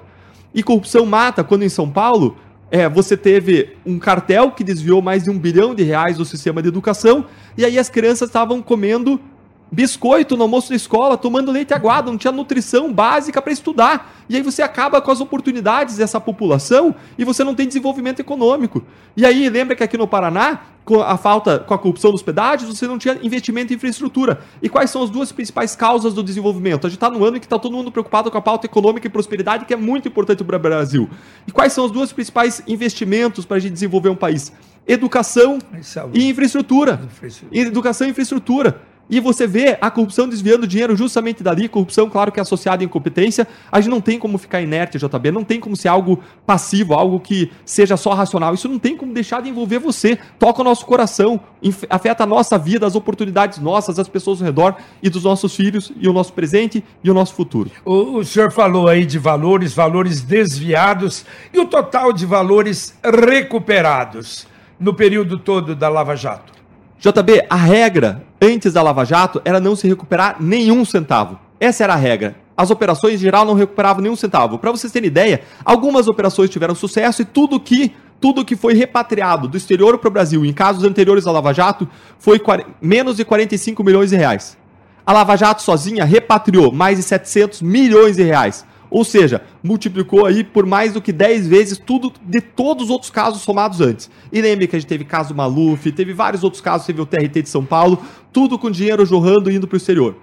E corrupção mata, quando em São Paulo é, você teve um cartel que desviou mais de um bilhão de reais do sistema de educação, e aí as crianças estavam comendo biscoito no almoço da escola, tomando leite aguado, não tinha nutrição básica para estudar. E aí você acaba com as oportunidades dessa população e você não tem desenvolvimento econômico. E aí lembra que aqui no Paraná, com a falta, com a corrupção dos pedágios, você não tinha investimento em infraestrutura. E quais são as duas principais causas do desenvolvimento? A gente está no ano em que está todo mundo preocupado com a pauta econômica e prosperidade, que é muito importante para o Brasil. E quais são os dois principais investimentos para a gente desenvolver um país? Educação e infraestrutura. Educação e infraestrutura e você vê a corrupção desviando dinheiro justamente dali, corrupção, claro que é associada à incompetência, a gente não tem como ficar inerte, JB, não tem como ser algo passivo, algo que seja só racional, isso não tem como deixar de envolver você, toca o nosso coração, afeta a nossa vida, as oportunidades nossas, as pessoas ao redor e dos nossos filhos, e o nosso presente e o nosso futuro. O, o senhor falou aí de valores, valores desviados, e o total de valores recuperados no período todo da Lava Jato? JB, a regra antes da Lava Jato era não se recuperar nenhum centavo. Essa era a regra. As operações em geral não recuperavam nenhum centavo. Para vocês terem ideia, algumas operações tiveram sucesso e tudo que tudo que foi repatriado do exterior para o Brasil em casos anteriores à Lava Jato foi menos de 45 milhões de reais. A Lava Jato sozinha repatriou mais de 700 milhões de reais. Ou seja, multiplicou aí por mais do que 10 vezes tudo de todos os outros casos somados antes. E lembre que a gente teve caso Maluf, teve vários outros casos, teve o TRT de São Paulo, tudo com dinheiro jorrando indo para o exterior.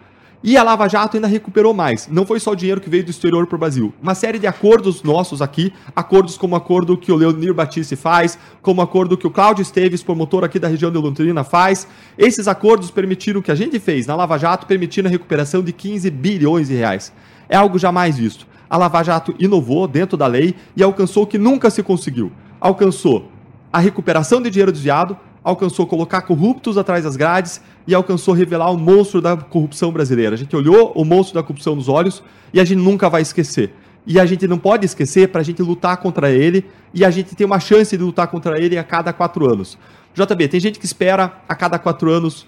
E a Lava Jato ainda recuperou mais. Não foi só o dinheiro que veio do exterior para o Brasil. Uma série de acordos nossos aqui, acordos como o acordo que o Leonir Batiste faz, como o acordo que o Cláudio Esteves, promotor aqui da região de Londrina, faz. Esses acordos permitiram o que a gente fez na Lava Jato, permitindo a recuperação de 15 bilhões de reais. É algo jamais visto a Lava Jato inovou dentro da lei e alcançou o que nunca se conseguiu. Alcançou a recuperação de dinheiro desviado, alcançou colocar corruptos atrás das grades e alcançou revelar o monstro da corrupção brasileira. A gente olhou o monstro da corrupção nos olhos e a gente nunca vai esquecer. E a gente não pode esquecer para a gente lutar contra ele e a gente tem uma chance de lutar contra ele a cada quatro anos. JB, tem gente que espera a cada quatro anos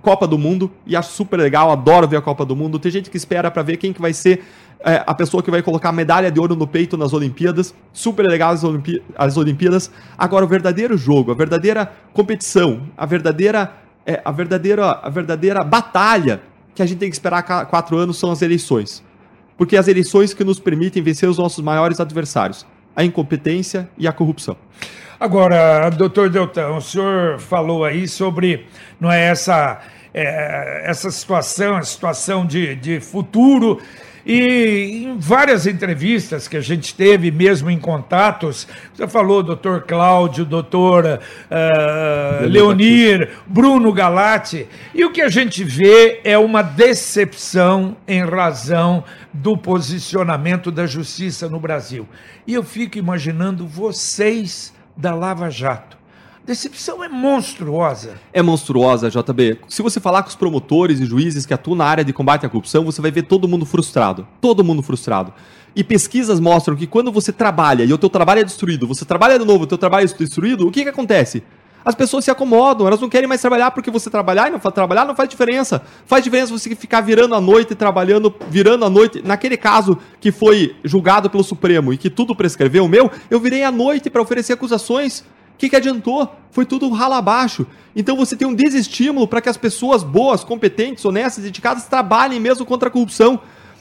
Copa do Mundo e acho super legal, adoro ver a Copa do Mundo. Tem gente que espera para ver quem que vai ser é, a pessoa que vai colocar a medalha de ouro no peito nas Olimpíadas. Super legal as, Olimpí as Olimpíadas. Agora, o verdadeiro jogo, a verdadeira competição, a verdadeira, é, a verdadeira, a verdadeira batalha que a gente tem que esperar quatro anos são as eleições. Porque as eleições que nos permitem vencer os nossos maiores adversários, a incompetência e a corrupção. Agora, doutor Deltão, o senhor falou aí sobre não é essa, é, essa situação, a situação de, de futuro e em várias entrevistas que a gente teve, mesmo em contatos, você falou doutor Cláudio, doutor uh, Leonir, Bruno Galati, e o que a gente vê é uma decepção em razão do posicionamento da justiça no Brasil. E eu fico imaginando vocês da Lava Jato decepção é monstruosa. É monstruosa, JB. Se você falar com os promotores e juízes que atuam na área de combate à corrupção, você vai ver todo mundo frustrado. Todo mundo frustrado. E pesquisas mostram que quando você trabalha e o teu trabalho é destruído, você trabalha de novo, o teu trabalho é destruído, o que que acontece? As pessoas se acomodam, elas não querem mais trabalhar porque você trabalhar e não trabalhar não faz diferença. Faz diferença você ficar virando a noite, trabalhando, virando a noite. Naquele caso que foi julgado pelo Supremo e que tudo prescreveu o meu, eu virei à noite para oferecer acusações que, que adiantou? Foi tudo rala abaixo. Então você tem um desestímulo para que as pessoas boas, competentes, honestas, dedicadas trabalhem mesmo contra a corrupção.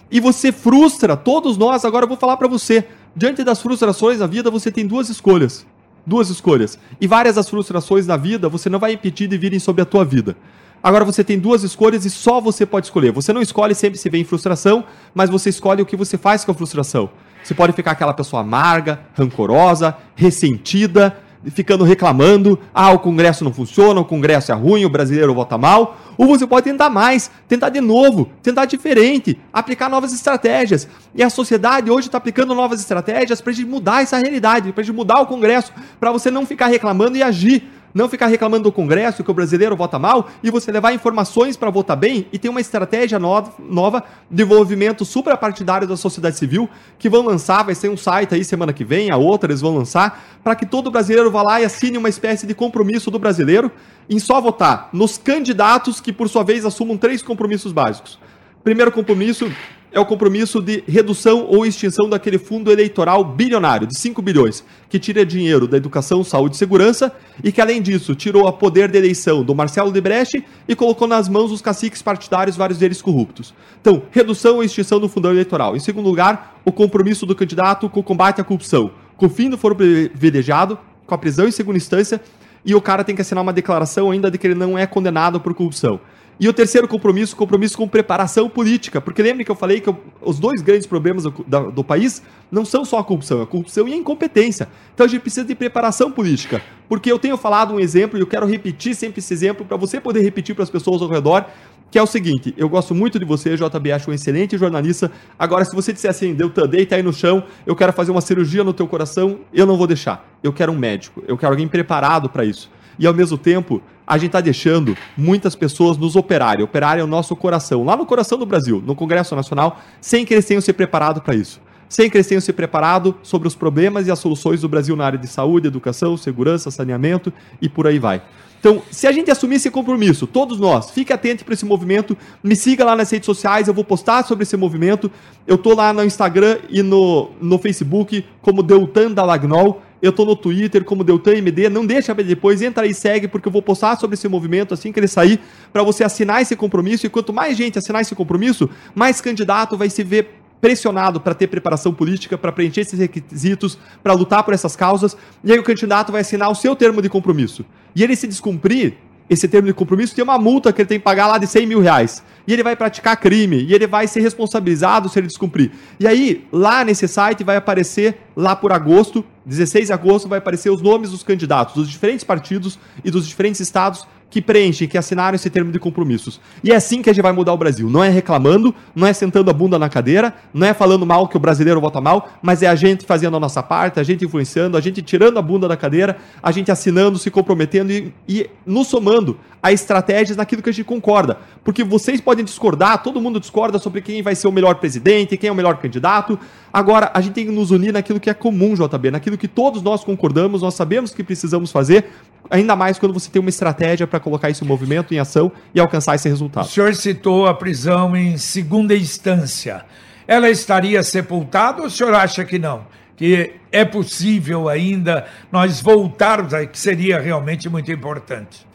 E você frustra todos nós. Agora eu vou falar para você. Diante das frustrações na vida, você tem duas escolhas. Duas escolhas. E várias das frustrações na vida, você não vai impedir de virem sobre a tua vida. Agora você tem duas escolhas e só você pode escolher. Você não escolhe sempre se vem frustração, mas você escolhe o que você faz com a frustração. Você pode ficar aquela pessoa amarga, rancorosa, ressentida, ficando reclamando, ah, o Congresso não funciona, o Congresso é ruim, o brasileiro vota mal, ou você pode tentar mais, tentar de novo, tentar diferente, aplicar novas estratégias. E a sociedade hoje está aplicando novas estratégias para a gente mudar essa realidade, para a gente mudar o Congresso, para você não ficar reclamando e agir não ficar reclamando do Congresso que o brasileiro vota mal e você levar informações para votar bem e ter uma estratégia nova, nova de envolvimento suprapartidário da sociedade civil que vão lançar, vai ser um site aí semana que vem, a outra eles vão lançar, para que todo brasileiro vá lá e assine uma espécie de compromisso do brasileiro em só votar nos candidatos que por sua vez assumam três compromissos básicos. Primeiro compromisso é o compromisso de redução ou extinção daquele fundo eleitoral bilionário de 5 bilhões, que tira dinheiro da educação, saúde e segurança e que, além disso, tirou a poder de eleição do Marcelo Debrecht e colocou nas mãos dos caciques partidários, vários deles corruptos. Então, redução ou extinção do fundão eleitoral. Em segundo lugar, o compromisso do candidato com o combate à corrupção, com o fim do foro privilegiado, com a prisão em segunda instância e o cara tem que assinar uma declaração ainda de que ele não é condenado por corrupção. E o terceiro compromisso, compromisso com preparação política. Porque lembre que eu falei que os dois grandes problemas do, da, do, país não são só a corrupção, é a corrupção e a incompetência. Então a gente precisa de preparação política. Porque eu tenho falado um exemplo e eu quero repetir sempre esse exemplo para você poder repetir para as pessoas ao redor, que é o seguinte: eu gosto muito de você, JB, acho um excelente jornalista. Agora, se você disser assim, Deltan, deita aí no chão, eu quero fazer uma cirurgia no teu coração, eu não vou deixar. Eu quero um médico, eu quero alguém preparado para isso e ao mesmo tempo a gente está deixando muitas pessoas nos operarem, operarem o nosso coração, lá no coração do Brasil, no Congresso Nacional, sem que eles tenham se preparado para isso. sem que eles tenham se preparado sobre os problemas e as soluções do Brasil na área de saúde, educação, segurança, saneamento e por aí vai. Então, se a gente assumir esse compromisso, todos nós, fique atento para esse movimento, me siga lá nas redes sociais, eu vou postar sobre esse movimento. Eu tô lá no Instagram e no, no Facebook como Deltan Dalagnol. Eu tô no Twitter como Deltan MD. Não deixa para depois, entra aí e segue, porque eu vou postar sobre esse movimento assim que ele sair, para você assinar esse compromisso. E quanto mais gente assinar esse compromisso, mais candidato vai se ver pressionado para ter preparação política, para preencher esses requisitos, para lutar por essas causas, e aí o candidato vai assinar o seu termo de compromisso. E ele se descumprir esse termo de compromisso, tem uma multa que ele tem que pagar lá de 100 mil reais. E ele vai praticar crime, e ele vai ser responsabilizado se ele descumprir. E aí, lá nesse site vai aparecer, lá por agosto, 16 de agosto, vai aparecer os nomes dos candidatos dos diferentes partidos e dos diferentes estados que preenchem, que assinaram esse termo de compromissos. E é assim que a gente vai mudar o Brasil. Não é reclamando, não é sentando a bunda na cadeira, não é falando mal que o brasileiro vota mal, mas é a gente fazendo a nossa parte, a gente influenciando, a gente tirando a bunda da cadeira, a gente assinando, se comprometendo e, e nos somando a estratégias naquilo que a gente concorda. Porque vocês podem discordar, todo mundo discorda sobre quem vai ser o melhor presidente, quem é o melhor candidato. Agora, a gente tem que nos unir naquilo que é comum, JB, naquilo que todos nós concordamos, nós sabemos que precisamos fazer ainda mais quando você tem uma estratégia para colocar esse movimento em ação e alcançar esse resultado. O senhor citou a prisão em segunda instância. Ela estaria sepultada ou o senhor acha que não? Que é possível ainda nós voltarmos aí, que seria realmente muito importante.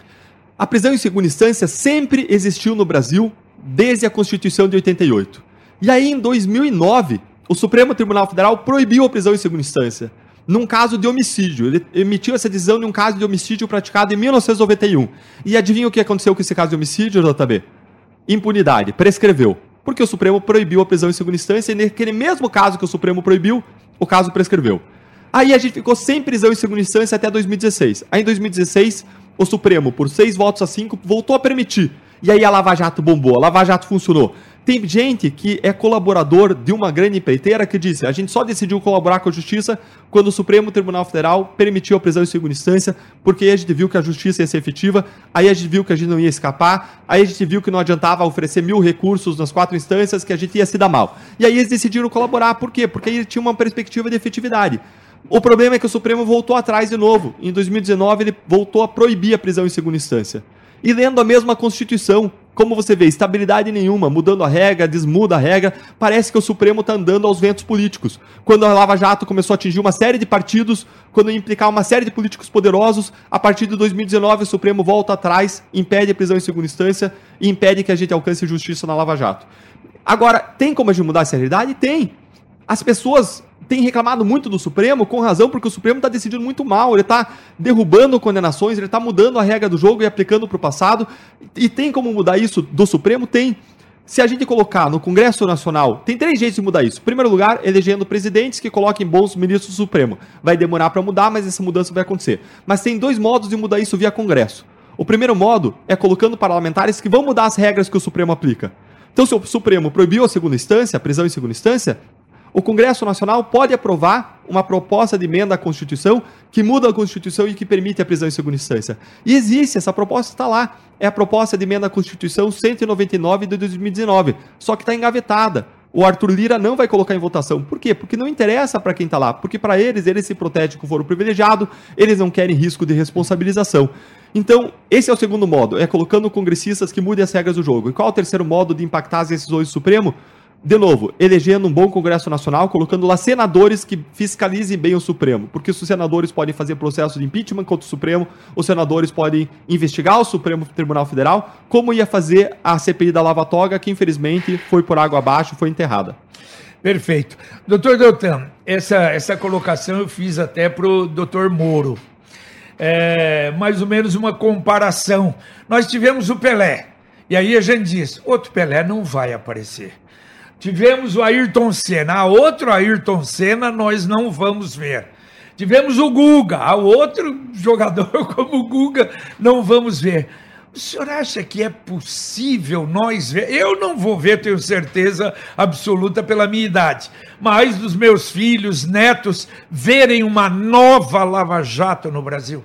A prisão em segunda instância sempre existiu no Brasil desde a Constituição de 88. E aí, em 2009, o Supremo Tribunal Federal proibiu a prisão em segunda instância num caso de homicídio. Ele emitiu essa decisão de um caso de homicídio praticado em 1991. E adivinha o que aconteceu com esse caso de homicídio, JB? Impunidade, prescreveu. Porque o Supremo proibiu a prisão em segunda instância e naquele mesmo caso que o Supremo proibiu, o caso prescreveu. Aí a gente ficou sem prisão em segunda instância até 2016. Aí em 2016, o Supremo, por seis votos a cinco, voltou a permitir. E aí a Lava Jato bombou, a Lava Jato funcionou. Tem gente que é colaborador de uma grande empreiteira que disse: a gente só decidiu colaborar com a justiça quando o Supremo Tribunal Federal permitiu a prisão em segunda instância, porque aí a gente viu que a justiça ia ser efetiva, aí a gente viu que a gente não ia escapar, aí a gente viu que não adiantava oferecer mil recursos nas quatro instâncias, que a gente ia se dar mal. E aí eles decidiram colaborar. Por quê? Porque aí tinha uma perspectiva de efetividade. O problema é que o Supremo voltou atrás de novo. Em 2019, ele voltou a proibir a prisão em segunda instância. E lendo a mesma Constituição, como você vê, estabilidade nenhuma, mudando a regra, desmuda a regra, parece que o Supremo está andando aos ventos políticos. Quando a Lava Jato começou a atingir uma série de partidos, quando implicar uma série de políticos poderosos, a partir de 2019 o Supremo volta atrás, impede a prisão em segunda instância e impede que a gente alcance justiça na Lava Jato. Agora, tem como a gente mudar essa realidade? Tem. As pessoas tem reclamado muito do Supremo, com razão, porque o Supremo está decidindo muito mal, ele está derrubando condenações, ele está mudando a regra do jogo e aplicando para o passado. E tem como mudar isso do Supremo? Tem. Se a gente colocar no Congresso Nacional, tem três jeitos de mudar isso. Em primeiro lugar, elegendo presidentes que coloquem bons ministros do Supremo. Vai demorar para mudar, mas essa mudança vai acontecer. Mas tem dois modos de mudar isso via Congresso. O primeiro modo é colocando parlamentares que vão mudar as regras que o Supremo aplica. Então, se o Supremo proibiu a segunda instância, a prisão em segunda instância, o Congresso Nacional pode aprovar uma proposta de emenda à Constituição que muda a Constituição e que permite a prisão em segunda instância. E existe, essa proposta está lá. É a proposta de emenda à Constituição 199 de 2019, só que está engavetada. O Arthur Lira não vai colocar em votação. Por quê? Porque não interessa para quem está lá. Porque para eles, eles se protegem com foro privilegiado, eles não querem risco de responsabilização. Então, esse é o segundo modo, é colocando congressistas que mudem as regras do jogo. E qual é o terceiro modo de impactar as decisões do Supremo? De novo, elegendo um bom Congresso Nacional, colocando lá senadores que fiscalizem bem o Supremo. Porque os senadores podem fazer processo de impeachment contra o Supremo, os senadores podem investigar o Supremo Tribunal Federal, como ia fazer a CPI da Lava Toga, que infelizmente foi por água abaixo, foi enterrada. Perfeito. Doutor Deltan, essa, essa colocação eu fiz até para o doutor Moro. É, mais ou menos uma comparação. Nós tivemos o Pelé, e aí a gente diz: outro Pelé não vai aparecer. Tivemos o Ayrton Senna, a outro Ayrton Senna nós não vamos ver. Tivemos o Guga, a outro jogador como o Guga não vamos ver. O senhor acha que é possível nós ver? Eu não vou ver, tenho certeza absoluta pela minha idade, mas dos meus filhos, netos, verem uma nova Lava Jato no Brasil?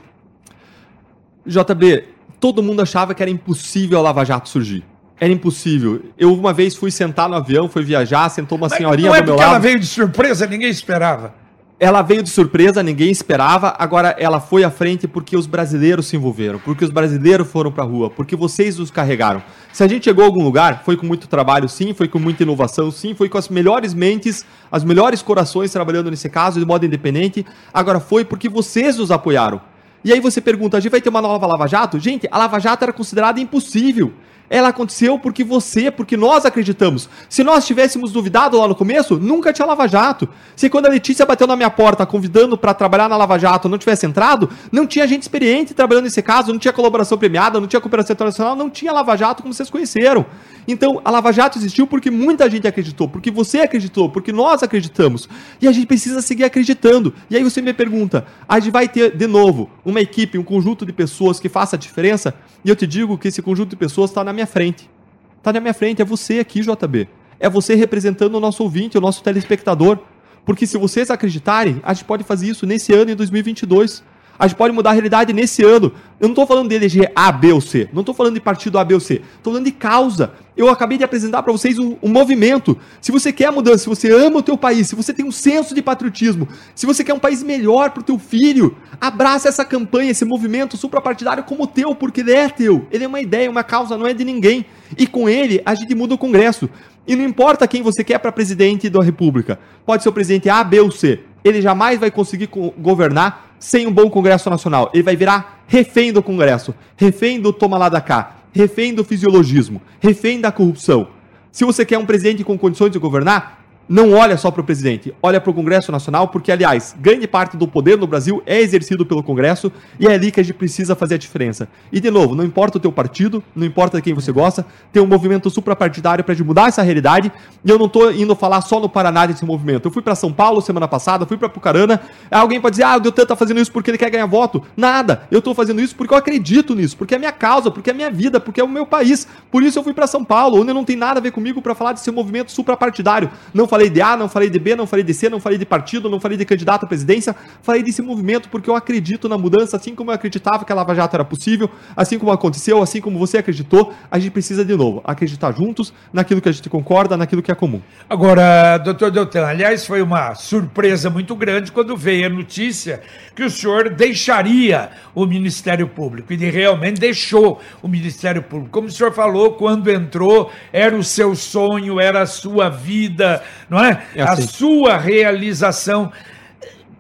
JB, todo mundo achava que era impossível a Lava Jato surgir. Era impossível. Eu uma vez fui sentar no avião, fui viajar, sentou uma Mas senhorinha não é do meu lado. ela veio de surpresa, ninguém esperava. Ela veio de surpresa, ninguém esperava. Agora ela foi à frente porque os brasileiros se envolveram, porque os brasileiros foram pra rua, porque vocês os carregaram. Se a gente chegou a algum lugar, foi com muito trabalho, sim, foi com muita inovação, sim, foi com as melhores mentes, as melhores corações trabalhando nesse caso de modo independente. Agora foi porque vocês os apoiaram. E aí você pergunta, a gente vai ter uma nova Lava Jato? Gente, a Lava Jato era considerada impossível. Ela aconteceu porque você, porque nós acreditamos. Se nós tivéssemos duvidado lá no começo, nunca tinha Lava Jato. Se quando a Letícia bateu na minha porta convidando para trabalhar na Lava Jato não tivesse entrado, não tinha gente experiente trabalhando nesse caso, não tinha colaboração premiada, não tinha cooperação internacional, não tinha Lava Jato como vocês conheceram. Então, a Lava Jato existiu porque muita gente acreditou, porque você acreditou, porque nós acreditamos. E a gente precisa seguir acreditando. E aí você me pergunta, a gente vai ter, de novo, uma equipe, um conjunto de pessoas que faça a diferença? E eu te digo que esse conjunto de pessoas está na minha frente. Está na minha frente, é você aqui, JB. É você representando o nosso ouvinte, o nosso telespectador. Porque se vocês acreditarem, a gente pode fazer isso nesse ano, em 2022. A gente pode mudar a realidade nesse ano. Eu não estou falando de eleger A, B ou C. Não estou falando de partido A, B ou C. Estou falando de causa. Eu acabei de apresentar para vocês um, um, movimento. Se você quer a mudança, se você ama o teu país, se você tem um senso de patriotismo, se você quer um país melhor para o teu filho, abraça essa campanha, esse movimento suprapartidário como teu, porque ele é teu. Ele é uma ideia, uma causa, não é de ninguém. E com ele, a gente muda o Congresso. E não importa quem você quer para presidente da República. Pode ser o presidente A, B ou C. Ele jamais vai conseguir governar sem um bom Congresso Nacional. Ele vai virar refém do Congresso, refém do toma lá da cá, refém do fisiologismo, refém da corrupção. Se você quer um presidente com condições de governar, não olha só para o presidente, olha para o Congresso Nacional, porque, aliás, grande parte do poder no Brasil é exercido pelo Congresso e é ali que a gente precisa fazer a diferença. E, de novo, não importa o teu partido, não importa quem você gosta, tem um movimento suprapartidário para mudar essa realidade. E eu não estou indo falar só no Paraná desse movimento. Eu fui para São Paulo semana passada, fui para Pucarana. Alguém pode dizer, ah, o Deltan está fazendo isso porque ele quer ganhar voto. Nada, eu estou fazendo isso porque eu acredito nisso, porque é minha causa, porque é minha vida, porque é o meu país. Por isso eu fui para São Paulo, onde não tem nada a ver comigo para falar desse movimento suprapartidário. Não falei de A, não falei de B, não falei de C, não falei de partido, não falei de candidato à presidência, falei desse movimento porque eu acredito na mudança, assim como eu acreditava que a Lava Jato era possível, assim como aconteceu, assim como você acreditou, a gente precisa de novo acreditar juntos naquilo que a gente concorda, naquilo que é comum. Agora, doutor Deltan, aliás, foi uma surpresa muito grande quando veio a notícia que o senhor deixaria o Ministério Público, e ele realmente deixou o Ministério Público. Como o senhor falou, quando entrou, era o seu sonho, era a sua vida, não é? é assim. A sua realização.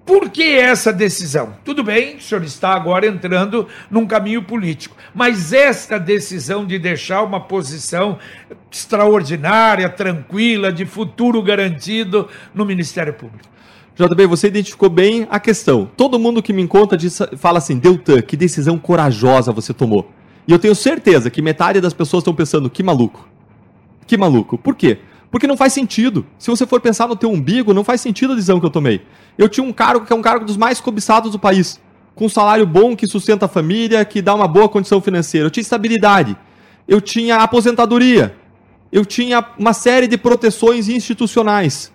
Por que essa decisão? Tudo bem, o senhor está agora entrando num caminho político, mas esta decisão de deixar uma posição extraordinária, tranquila, de futuro garantido no Ministério Público. JB, você identificou bem a questão. Todo mundo que me encontra diz, fala assim, Deltan, que decisão corajosa você tomou. E eu tenho certeza que metade das pessoas estão pensando, que maluco. Que maluco. Por quê? Porque não faz sentido. Se você for pensar no teu umbigo, não faz sentido a decisão que eu tomei. Eu tinha um cargo que é um cargo dos mais cobiçados do país. Com um salário bom que sustenta a família, que dá uma boa condição financeira. Eu tinha estabilidade. Eu tinha aposentadoria. Eu tinha uma série de proteções institucionais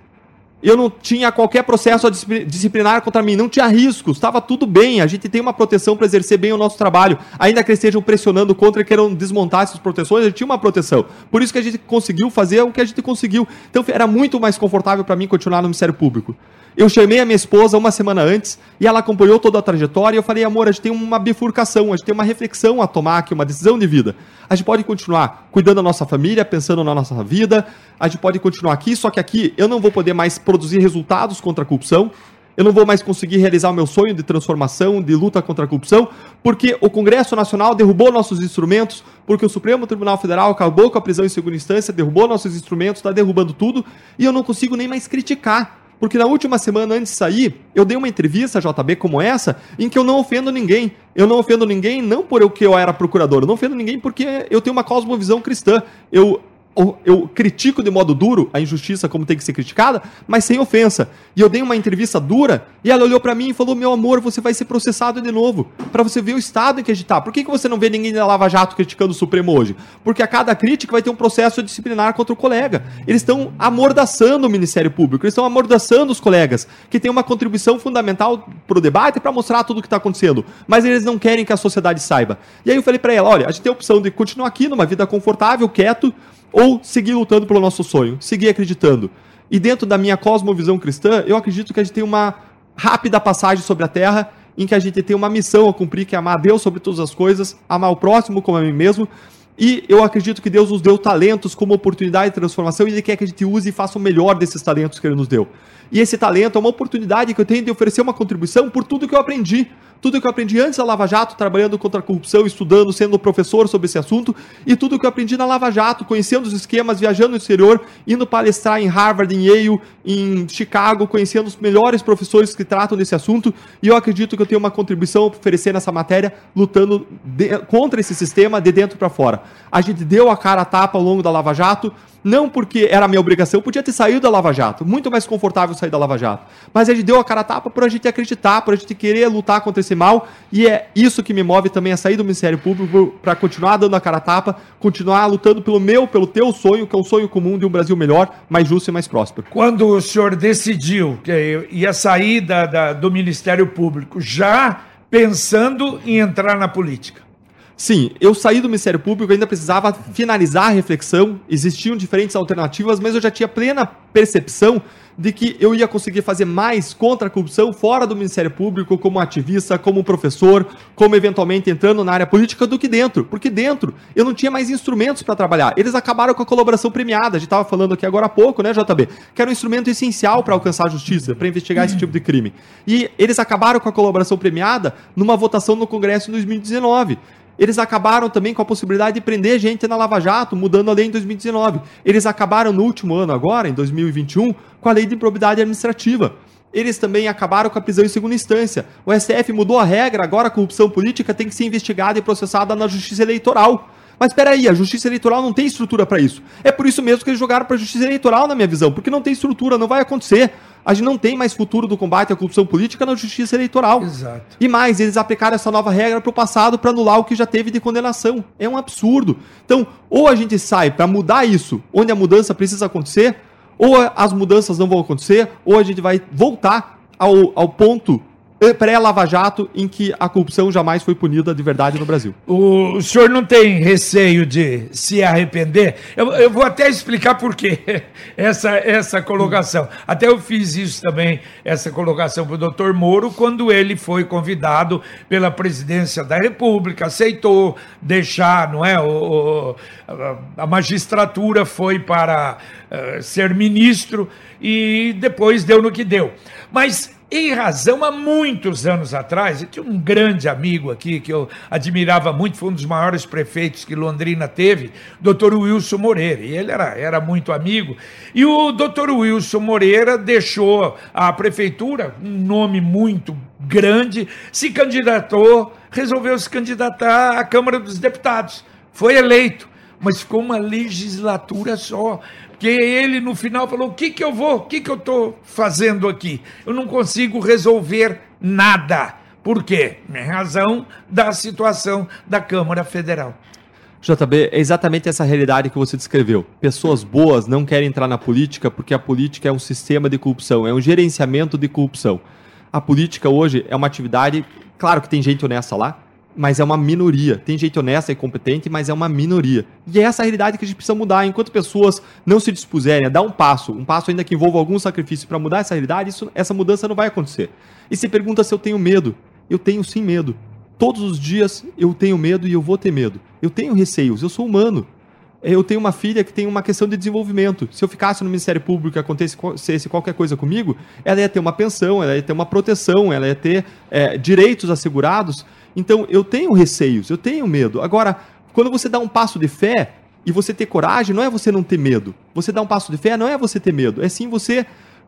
eu não tinha qualquer processo disciplinar contra mim, não tinha riscos, estava tudo bem, a gente tem uma proteção para exercer bem o nosso trabalho. Ainda que eles estejam pressionando contra e queiram desmontar essas proteções, a gente tinha uma proteção. Por isso que a gente conseguiu fazer o que a gente conseguiu. Então era muito mais confortável para mim continuar no Ministério Público. Eu chamei a minha esposa uma semana antes e ela acompanhou toda a trajetória e eu falei, amor, a gente tem uma bifurcação, a gente tem uma reflexão a tomar aqui, uma decisão de vida. A gente pode continuar cuidando da nossa família, pensando na nossa vida, a gente pode continuar aqui, só que aqui eu não vou poder mais produzir resultados contra a corrupção, eu não vou mais conseguir realizar o meu sonho de transformação, de luta contra a corrupção, porque o Congresso Nacional derrubou nossos instrumentos, porque o Supremo Tribunal Federal acabou com a prisão em segunda instância, derrubou nossos instrumentos, está derrubando tudo, e eu não consigo nem mais criticar porque na última semana antes de sair, eu dei uma entrevista, JB, como essa, em que eu não ofendo ninguém. Eu não ofendo ninguém não por eu que eu era procurador, eu não ofendo ninguém porque eu tenho uma cosmovisão cristã. Eu eu critico de modo duro a injustiça como tem que ser criticada, mas sem ofensa. E eu dei uma entrevista dura e ela olhou para mim e falou: Meu amor, você vai ser processado de novo. para você ver o estado em que a gente tá. Por que, que você não vê ninguém da Lava Jato criticando o Supremo hoje? Porque a cada crítica vai ter um processo disciplinar contra o colega. Eles estão amordaçando o Ministério Público, eles estão amordaçando os colegas, que tem uma contribuição fundamental para o debate para mostrar tudo o que está acontecendo. Mas eles não querem que a sociedade saiba. E aí eu falei para ela: Olha, a gente tem a opção de continuar aqui numa vida confortável, quieto ou seguir lutando pelo nosso sonho, seguir acreditando. E dentro da minha cosmovisão cristã, eu acredito que a gente tem uma rápida passagem sobre a terra em que a gente tem uma missão a cumprir, que é amar Deus sobre todas as coisas, amar o próximo como a mim mesmo. E eu acredito que Deus nos deu talentos como oportunidade de transformação e Ele quer que a gente use e faça o melhor desses talentos que Ele nos deu. E esse talento é uma oportunidade que eu tenho de oferecer uma contribuição por tudo que eu aprendi. Tudo que eu aprendi antes da Lava Jato, trabalhando contra a corrupção, estudando, sendo professor sobre esse assunto, e tudo que eu aprendi na Lava Jato, conhecendo os esquemas, viajando no exterior, indo palestrar em Harvard, em Yale, em Chicago, conhecendo os melhores professores que tratam desse assunto, e eu acredito que eu tenho uma contribuição a oferecer nessa matéria, lutando de, contra esse sistema de dentro para fora. A gente deu a cara a tapa ao longo da Lava Jato, não porque era minha obrigação, eu podia ter saído da Lava Jato, muito mais confortável sair da Lava Jato. Mas a gente deu a cara a tapa por a gente acreditar, por a gente querer lutar contra esse mal, e é isso que me move também a sair do Ministério Público para continuar dando a cara a tapa, continuar lutando pelo meu, pelo teu sonho, que é um sonho comum de um Brasil melhor, mais justo e mais próspero. Quando o senhor decidiu que ia sair da, da, do Ministério Público, já pensando em entrar na política? Sim, eu saí do Ministério Público, ainda precisava finalizar a reflexão, existiam diferentes alternativas, mas eu já tinha plena percepção de que eu ia conseguir fazer mais contra a corrupção fora do Ministério Público, como ativista, como professor, como eventualmente entrando na área política, do que dentro. Porque dentro eu não tinha mais instrumentos para trabalhar. Eles acabaram com a colaboração premiada. A gente estava falando aqui agora há pouco, né, JB? Que era um instrumento essencial para alcançar a justiça, para investigar esse tipo de crime. E eles acabaram com a colaboração premiada numa votação no Congresso em 2019. Eles acabaram também com a possibilidade de prender gente na Lava Jato, mudando a lei em 2019. Eles acabaram no último ano, agora, em 2021, com a lei de improbidade administrativa. Eles também acabaram com a prisão em segunda instância. O STF mudou a regra, agora a corrupção política tem que ser investigada e processada na justiça eleitoral. Mas espera aí, a justiça eleitoral não tem estrutura para isso. É por isso mesmo que eles jogaram para a justiça eleitoral, na minha visão, porque não tem estrutura, não vai acontecer a gente não tem mais futuro do combate à corrupção política na justiça eleitoral. Exato. E mais, eles aplicaram essa nova regra para o passado para anular o que já teve de condenação. É um absurdo. Então, ou a gente sai para mudar isso, onde a mudança precisa acontecer, ou as mudanças não vão acontecer, ou a gente vai voltar ao, ao ponto pré-Lava Jato em que a corrupção jamais foi punida de verdade no Brasil. O, senhor não tem receio de se arrepender? Eu, eu vou até explicar por quê essa, essa colocação. Até eu fiz isso também, essa colocação para o doutor Moro, quando ele foi convidado pela presidência da República, aceitou deixar, não é? O a magistratura foi para uh, ser ministro e depois deu no que deu. Mas em razão, há muitos anos atrás, eu tinha um grande amigo aqui que eu admirava muito, foi um dos maiores prefeitos que Londrina teve, doutor Wilson Moreira, e ele era, era muito amigo. E o doutor Wilson Moreira deixou a prefeitura, um nome muito grande, se candidatou, resolveu se candidatar à Câmara dos Deputados. Foi eleito, mas ficou uma legislatura só que ele no final falou: o que, que eu vou, o que, que eu estou fazendo aqui? Eu não consigo resolver nada. Por quê? Em razão da situação da Câmara Federal. JB, é exatamente essa realidade que você descreveu. Pessoas boas não querem entrar na política porque a política é um sistema de corrupção, é um gerenciamento de corrupção. A política hoje é uma atividade, claro que tem gente honesta lá, mas é uma minoria. Tem gente honesta e competente, mas é uma minoria. E é essa realidade que a gente precisa mudar. Enquanto pessoas não se dispuserem a dar um passo, um passo ainda que envolva algum sacrifício para mudar essa realidade, isso, essa mudança não vai acontecer. E se pergunta se eu tenho medo. Eu tenho sim medo. Todos os dias eu tenho medo e eu vou ter medo. Eu tenho receios, eu sou humano. Eu tenho uma filha que tem uma questão de desenvolvimento. Se eu ficasse no Ministério Público e acontecesse qualquer coisa comigo, ela ia ter uma pensão, ela ia ter uma proteção, ela ia ter é, direitos assegurados então eu tenho receios, eu tenho medo. Agora, quando você dá um passo de fé e você ter coragem, não é você não ter medo. Você dar um passo de fé não é você ter medo, é sim você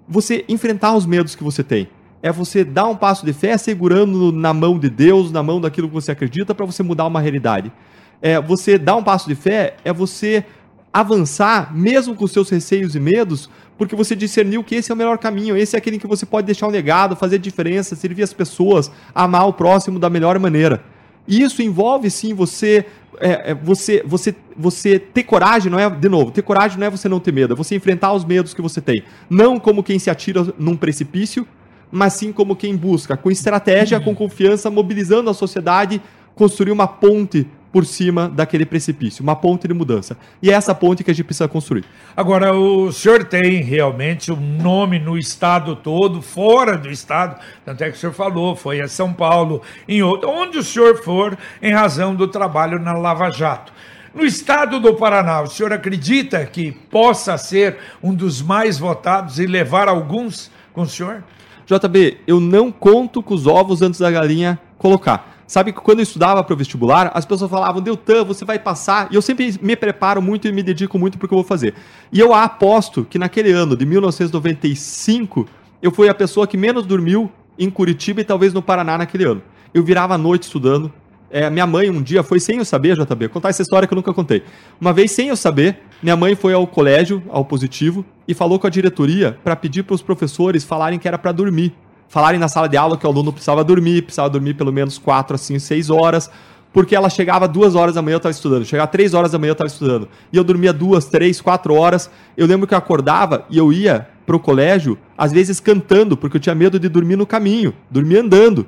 você enfrentar os medos que você tem. É você dar um passo de fé segurando na mão de Deus, na mão daquilo que você acredita para você mudar uma realidade. É você dar um passo de fé é você avançar, mesmo com seus receios e medos, porque você discerniu que esse é o melhor caminho, esse é aquele que você pode deixar um legado, fazer diferença, servir as pessoas, amar o próximo da melhor maneira. E isso envolve sim você, é, é, você, você, você ter coragem, não é de novo, ter coragem não é você não ter medo, é você enfrentar os medos que você tem, não como quem se atira num precipício, mas sim como quem busca, com estratégia, com confiança, mobilizando a sociedade, construir uma ponte por cima daquele precipício, uma ponte de mudança. E é essa ponte que a gente precisa construir. Agora, o senhor tem realmente um nome no estado todo, fora do estado, tanto é que o senhor falou, foi a São Paulo, em outro, onde o senhor for, em razão do trabalho na Lava Jato. No estado do Paraná, o senhor acredita que possa ser um dos mais votados e levar alguns com o senhor? JB, eu não conto com os ovos antes da galinha colocar. Sabe que quando eu estudava para o vestibular, as pessoas falavam, Deltan, você vai passar. E eu sempre me preparo muito e me dedico muito para o que eu vou fazer. E eu aposto que naquele ano de 1995, eu fui a pessoa que menos dormiu em Curitiba e talvez no Paraná naquele ano. Eu virava a noite estudando. É, minha mãe um dia foi sem eu saber, JB, contar essa história que eu nunca contei. Uma vez sem eu saber, minha mãe foi ao colégio, ao positivo, e falou com a diretoria para pedir para os professores falarem que era para dormir falarem na sala de aula que o aluno precisava dormir, precisava dormir pelo menos 4, assim, 6 horas, porque ela chegava duas horas da manhã eu estava estudando, chegava três horas da manhã eu estava estudando, e eu dormia duas, três, quatro horas. Eu lembro que eu acordava e eu ia pro colégio, às vezes cantando, porque eu tinha medo de dormir no caminho, dormir andando.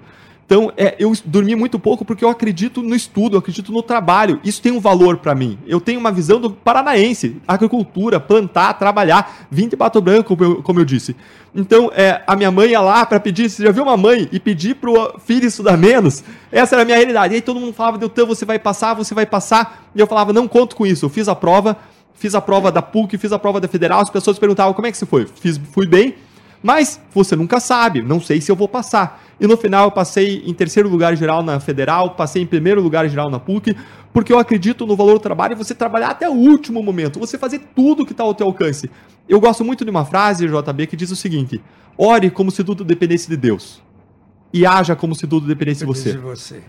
Então, é, eu dormi muito pouco porque eu acredito no estudo, eu acredito no trabalho. Isso tem um valor para mim. Eu tenho uma visão do paranaense, agricultura, plantar, trabalhar, vim de Bato Branco, como eu, como eu disse. Então, é, a minha mãe ia lá para pedir, você já viu uma mãe e pedir pro filho estudar menos? Essa era a minha realidade. E aí todo mundo falava, Deltan, você vai passar, você vai passar. E eu falava, não conto com isso. Eu fiz a prova, fiz a prova da PUC, fiz a prova da Federal, as pessoas perguntavam, como é que você foi? Fiz, fui bem, mas você nunca sabe, não sei se eu vou passar. E no final eu passei em terceiro lugar geral na Federal, passei em primeiro lugar geral na PUC, porque eu acredito no valor do trabalho e você trabalhar até o último momento, você fazer tudo que está ao teu alcance. Eu gosto muito de uma frase, JB, que diz o seguinte: ore como se tudo dependesse de Deus. E haja como se tudo dependesse de você. De você.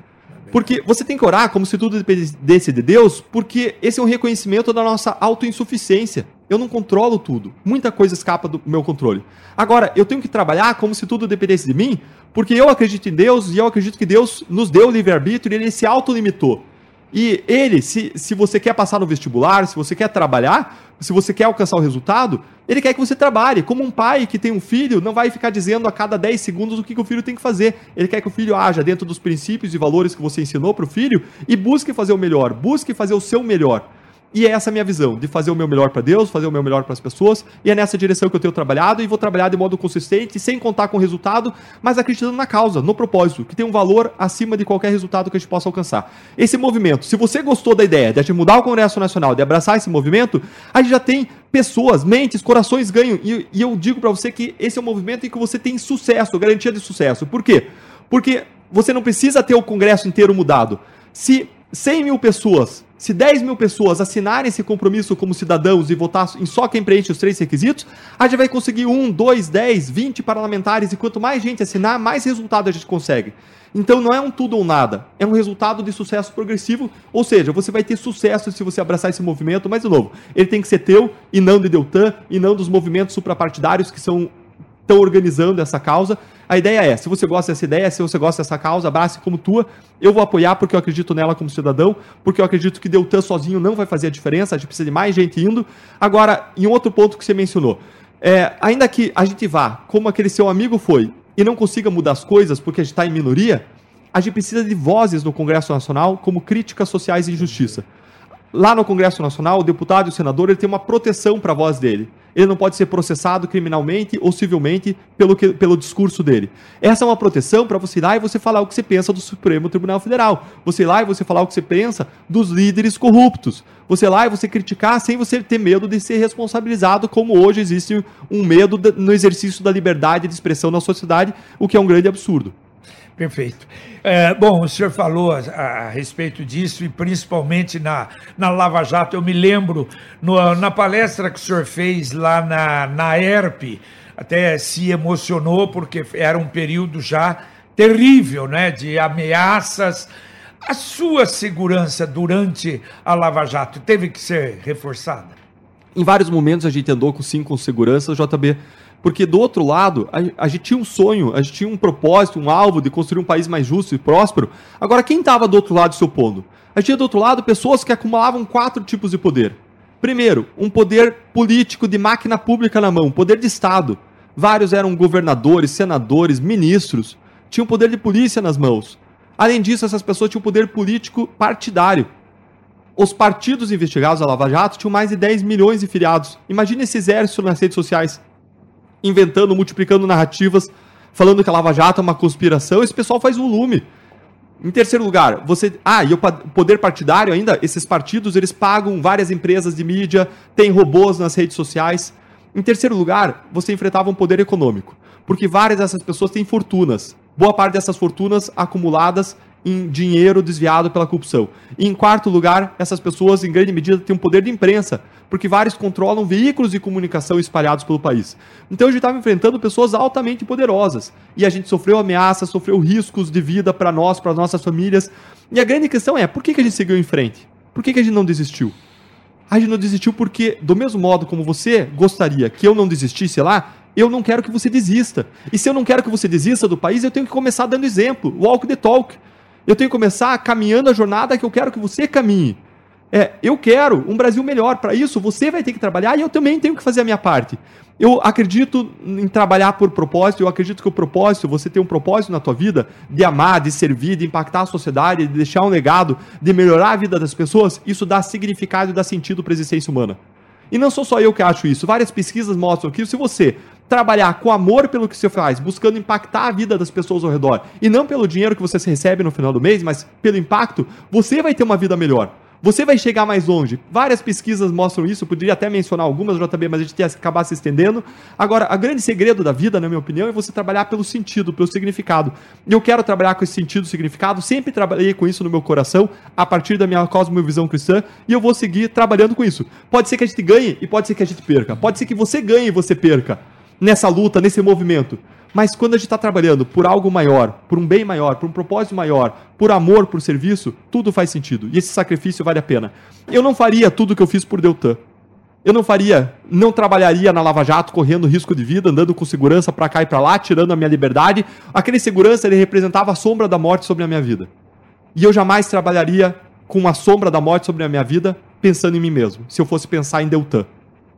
Porque você tem que orar como se tudo dependesse de Deus, porque esse é um reconhecimento da nossa autoinsuficiência. Eu não controlo tudo. Muita coisa escapa do meu controle. Agora, eu tenho que trabalhar como se tudo dependesse de mim, porque eu acredito em Deus e eu acredito que Deus nos deu o livre-arbítrio e ele se autolimitou. E ele, se, se você quer passar no vestibular, se você quer trabalhar, se você quer alcançar o resultado, ele quer que você trabalhe. Como um pai que tem um filho, não vai ficar dizendo a cada 10 segundos o que, que o filho tem que fazer. Ele quer que o filho haja dentro dos princípios e valores que você ensinou para o filho e busque fazer o melhor, busque fazer o seu melhor. E é essa a minha visão, de fazer o meu melhor para Deus, fazer o meu melhor para as pessoas, e é nessa direção que eu tenho trabalhado e vou trabalhar de modo consistente, sem contar com o resultado, mas acreditando na causa, no propósito, que tem um valor acima de qualquer resultado que a gente possa alcançar. Esse movimento, se você gostou da ideia de a gente mudar o Congresso Nacional, de abraçar esse movimento, a gente já tem pessoas, mentes, corações ganham, e, e eu digo para você que esse é um movimento em que você tem sucesso, garantia de sucesso. Por quê? Porque você não precisa ter o Congresso inteiro mudado. Se 100 mil pessoas se 10 mil pessoas assinarem esse compromisso como cidadãos e votar em só quem preenche os três requisitos, a gente vai conseguir um, dois, dez, vinte parlamentares, e quanto mais gente assinar, mais resultado a gente consegue. Então não é um tudo ou nada, é um resultado de sucesso progressivo, ou seja, você vai ter sucesso se você abraçar esse movimento, mas de novo, ele tem que ser teu e não de Deltan e não dos movimentos suprapartidários que são estão organizando essa causa. A ideia é, se você gosta dessa ideia, se você gosta dessa causa, abrace como tua. Eu vou apoiar porque eu acredito nela como cidadão, porque eu acredito que Deltan sozinho não vai fazer a diferença, a gente precisa de mais gente indo. Agora, em outro ponto que você mencionou, é, ainda que a gente vá, como aquele seu amigo foi, e não consiga mudar as coisas porque a gente está em minoria, a gente precisa de vozes no Congresso Nacional como críticas sociais e injustiça. Lá no Congresso Nacional, o deputado e o senador ele tem uma proteção para a voz dele ele não pode ser processado criminalmente ou civilmente pelo, que, pelo discurso dele. Essa é uma proteção para você ir lá e você falar o que você pensa do Supremo Tribunal Federal. Você ir lá e você falar o que você pensa dos líderes corruptos. Você ir lá e você criticar sem você ter medo de ser responsabilizado, como hoje existe um medo no exercício da liberdade de expressão na sociedade, o que é um grande absurdo. Perfeito. É, bom, o senhor falou a, a, respeito disso e principalmente na, na Lava Jato. Eu me lembro no, na palestra que o senhor fez lá na, na ERP, até se emocionou porque era um período já terrível, né, de ameaças. A sua segurança durante a Lava Jato teve que ser reforçada? Em vários momentos a gente andou com sim com segurança, JB, porque do outro lado, a, a, gente tinha um sonho, a gente tinha um propósito, um alvo de construir um país mais justo e próspero. Agora, quem estava do outro lado se opondo? A gente tinha do outro lado pessoas que acumulavam quatro tipos de poder. Primeiro, um poder político de máquina pública na mão, poder de Estado. Vários eram governadores, senadores, ministros, tinham poder de polícia nas mãos. Além disso, essas pessoas tinham poder político partidário. Os partidos investigados a Lava Jato tinham mais de 10 milhões de filiados. Imagine esse exército nas redes sociais, inventando, multiplicando narrativas, falando que a Lava Jato é uma conspiração. Esse pessoal faz volume. Em terceiro lugar, você. Ah, e o poder partidário ainda, esses partidos, eles pagam várias empresas de mídia, tem robôs nas redes sociais. Em terceiro lugar, você enfrentava um poder econômico, porque várias dessas pessoas têm fortunas. Boa parte dessas fortunas acumuladas em dinheiro desviado pela corrupção. E em quarto lugar, essas pessoas, em grande medida, têm um poder de imprensa, porque vários controlam veículos de comunicação espalhados pelo país. Então a gente estava enfrentando pessoas altamente poderosas. E a gente sofreu ameaças, sofreu riscos de vida para nós, para nossas famílias. E a grande questão é, por que, que a gente seguiu em frente? Por que, que a gente não desistiu? A gente não desistiu porque, do mesmo modo como você gostaria que eu não desistisse lá, eu não quero que você desista. E se eu não quero que você desista do país, eu tenho que começar dando exemplo. Walk the talk. Eu tenho que começar caminhando a jornada que eu quero que você caminhe. É, eu quero um Brasil melhor. Para isso, você vai ter que trabalhar e eu também tenho que fazer a minha parte. Eu acredito em trabalhar por propósito, eu acredito que o propósito, você tem um propósito na tua vida de amar, de servir, de impactar a sociedade, de deixar um legado, de melhorar a vida das pessoas, isso dá significado e dá sentido para a existência humana. E não sou só eu que acho isso. Várias pesquisas mostram que se você trabalhar com amor pelo que você faz, buscando impactar a vida das pessoas ao redor, e não pelo dinheiro que você recebe no final do mês, mas pelo impacto, você vai ter uma vida melhor. Você vai chegar mais longe. Várias pesquisas mostram isso, poderia até mencionar algumas, JB, mas a gente ia acabar se estendendo. Agora, o grande segredo da vida, na minha opinião, é você trabalhar pelo sentido, pelo significado. Eu quero trabalhar com esse sentido, significado, sempre trabalhei com isso no meu coração, a partir da minha cosmovisão cristã, e eu vou seguir trabalhando com isso. Pode ser que a gente ganhe e pode ser que a gente perca. Pode ser que você ganhe e você perca nessa luta, nesse movimento. Mas quando a gente está trabalhando por algo maior, por um bem maior, por um propósito maior, por amor, por serviço, tudo faz sentido. E esse sacrifício vale a pena. Eu não faria tudo o que eu fiz por Deltan. Eu não faria, não trabalharia na Lava Jato correndo risco de vida, andando com segurança para cá e para lá, tirando a minha liberdade. Aquele segurança ele representava a sombra da morte sobre a minha vida. E eu jamais trabalharia com uma sombra da morte sobre a minha vida pensando em mim mesmo, se eu fosse pensar em Deltan.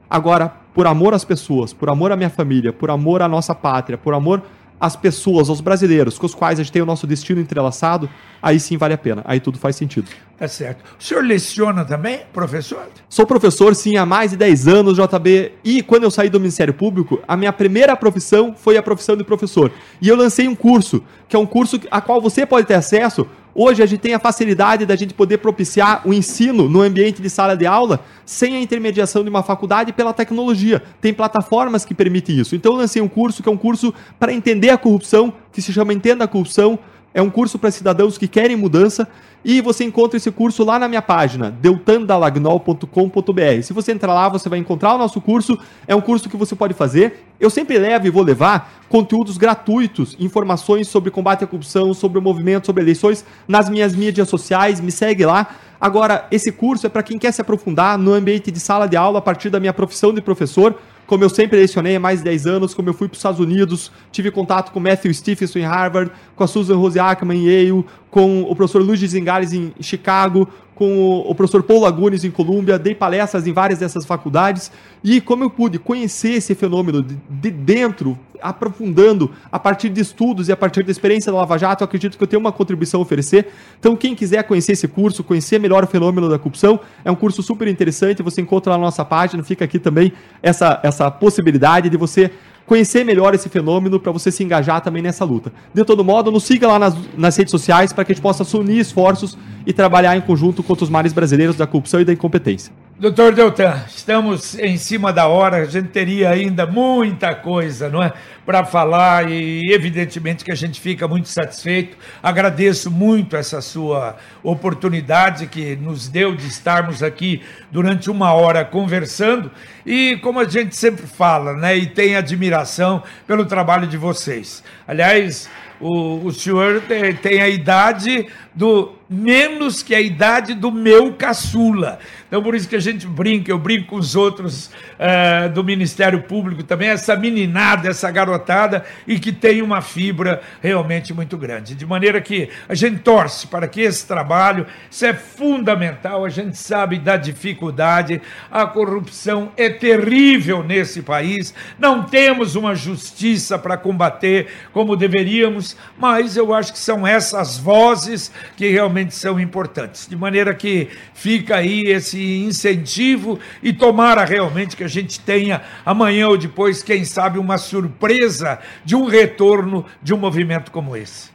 Agora, por amor às pessoas, por amor à minha família, por amor à nossa pátria, por amor às pessoas, aos brasileiros, com os quais a gente tem o nosso destino entrelaçado, aí sim vale a pena, aí tudo faz sentido. Tá certo. O senhor leciona também, professor? Sou professor, sim, há mais de 10 anos, JB, e quando eu saí do Ministério Público, a minha primeira profissão foi a profissão de professor. E eu lancei um curso, que é um curso a qual você pode ter acesso Hoje a gente tem a facilidade da gente poder propiciar o ensino no ambiente de sala de aula sem a intermediação de uma faculdade pela tecnologia. Tem plataformas que permitem isso. Então eu lancei um curso que é um curso para entender a corrupção, que se chama Entenda a Corrupção. É um curso para cidadãos que querem mudança e você encontra esse curso lá na minha página, deltandalagnol.com.br. Se você entrar lá, você vai encontrar o nosso curso. É um curso que você pode fazer. Eu sempre levo e vou levar conteúdos gratuitos, informações sobre combate à corrupção, sobre o movimento, sobre eleições nas minhas mídias sociais. Me segue lá. Agora, esse curso é para quem quer se aprofundar no ambiente de sala de aula a partir da minha profissão de professor como eu sempre lecionei há mais de 10 anos, como eu fui para os Estados Unidos, tive contato com Matthew Stephenson em Harvard, com a Susan Rose Ackerman em Yale, com o professor Luiz Zingales em Chicago, com o professor Paul Lagunes em Colômbia, dei palestras em várias dessas faculdades e como eu pude conhecer esse fenômeno de, de, dentro, aprofundando a partir de estudos e a partir da experiência da Lava Jato, acredito que eu tenho uma contribuição a oferecer. Então, quem quiser conhecer esse curso, conhecer melhor o fenômeno da corrupção, é um curso super interessante, você encontra lá na nossa página, fica aqui também essa, essa possibilidade de você conhecer melhor esse fenômeno para você se engajar também nessa luta. De todo modo, nos siga lá nas, nas redes sociais para que a gente possa unir esforços e trabalhar em conjunto contra os males brasileiros da corrupção e da incompetência. Doutor Deltan, estamos em cima da hora, a gente teria ainda muita coisa, não é? Para falar e evidentemente que a gente fica muito satisfeito. Agradeço muito essa sua oportunidade que nos deu de estarmos aqui durante uma hora conversando e como a gente sempre fala, né? E tem admiração pelo trabalho de vocês. Aliás, o, o senhor tem, tem a idade do menos que a idade do meu caçula. Então, por isso que a gente brinca, eu brinco com os outros uh, do Ministério Público também, essa meninada, essa garotada, e que tem uma fibra realmente muito grande. De maneira que a gente torce para que esse trabalho, isso é fundamental, a gente sabe da dificuldade, a corrupção é terrível nesse país, não temos uma justiça para combater como deveríamos, mas eu acho que são essas vozes que realmente são importantes. De maneira que fica aí esse incentivo e tomara realmente que a gente tenha amanhã ou depois, quem sabe, uma surpresa de um retorno de um movimento como esse.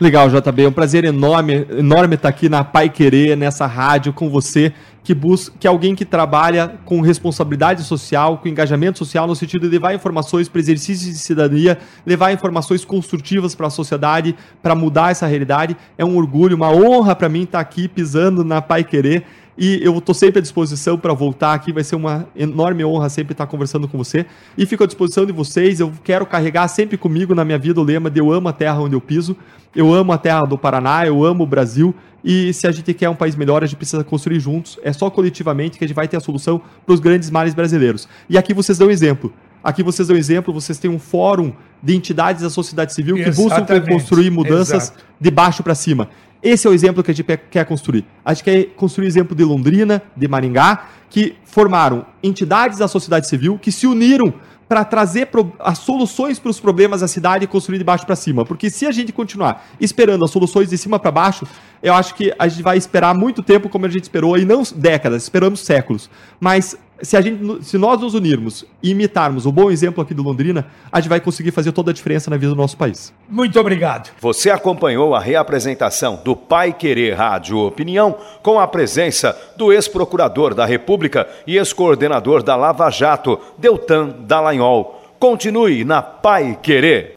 Legal, JB. É um prazer enorme, enorme estar aqui na Pai Querer, nessa rádio com você, que busca, que é alguém que trabalha com responsabilidade social, com engajamento social, no sentido de levar informações para exercício de cidadania, levar informações construtivas para a sociedade, para mudar essa realidade. É um orgulho, uma honra para mim estar aqui pisando na Pai Querer e eu estou sempre à disposição para voltar aqui. Vai ser uma enorme honra sempre estar conversando com você. E fico à disposição de vocês. Eu quero carregar sempre comigo na minha vida o lema de eu amo a terra onde eu piso. Eu amo a terra do Paraná, eu amo o Brasil. E se a gente quer um país melhor, a gente precisa construir juntos. É só coletivamente que a gente vai ter a solução para os grandes males brasileiros. E aqui vocês dão exemplo. Aqui vocês dão exemplo, vocês têm um fórum de entidades da sociedade civil que Exatamente. buscam construir mudanças Exato. de baixo para cima. Esse é o exemplo que a gente quer construir. A gente quer construir o exemplo de Londrina, de Maringá, que formaram entidades da sociedade civil que se uniram para trazer as soluções para os problemas da cidade e construir de baixo para cima. Porque se a gente continuar esperando as soluções de cima para baixo, eu acho que a gente vai esperar muito tempo como a gente esperou, e não décadas, esperamos séculos. Mas se, a gente, se nós nos unirmos e imitarmos o bom exemplo aqui do Londrina, a gente vai conseguir fazer toda a diferença na vida do nosso país. Muito obrigado. Você acompanhou a reapresentação do Pai Querer Rádio Opinião com a presença do ex-procurador da República e ex-coordenador da Lava Jato, Deltan Dallagnol. Continue na Pai Querer.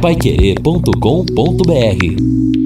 Paiquerê.com.br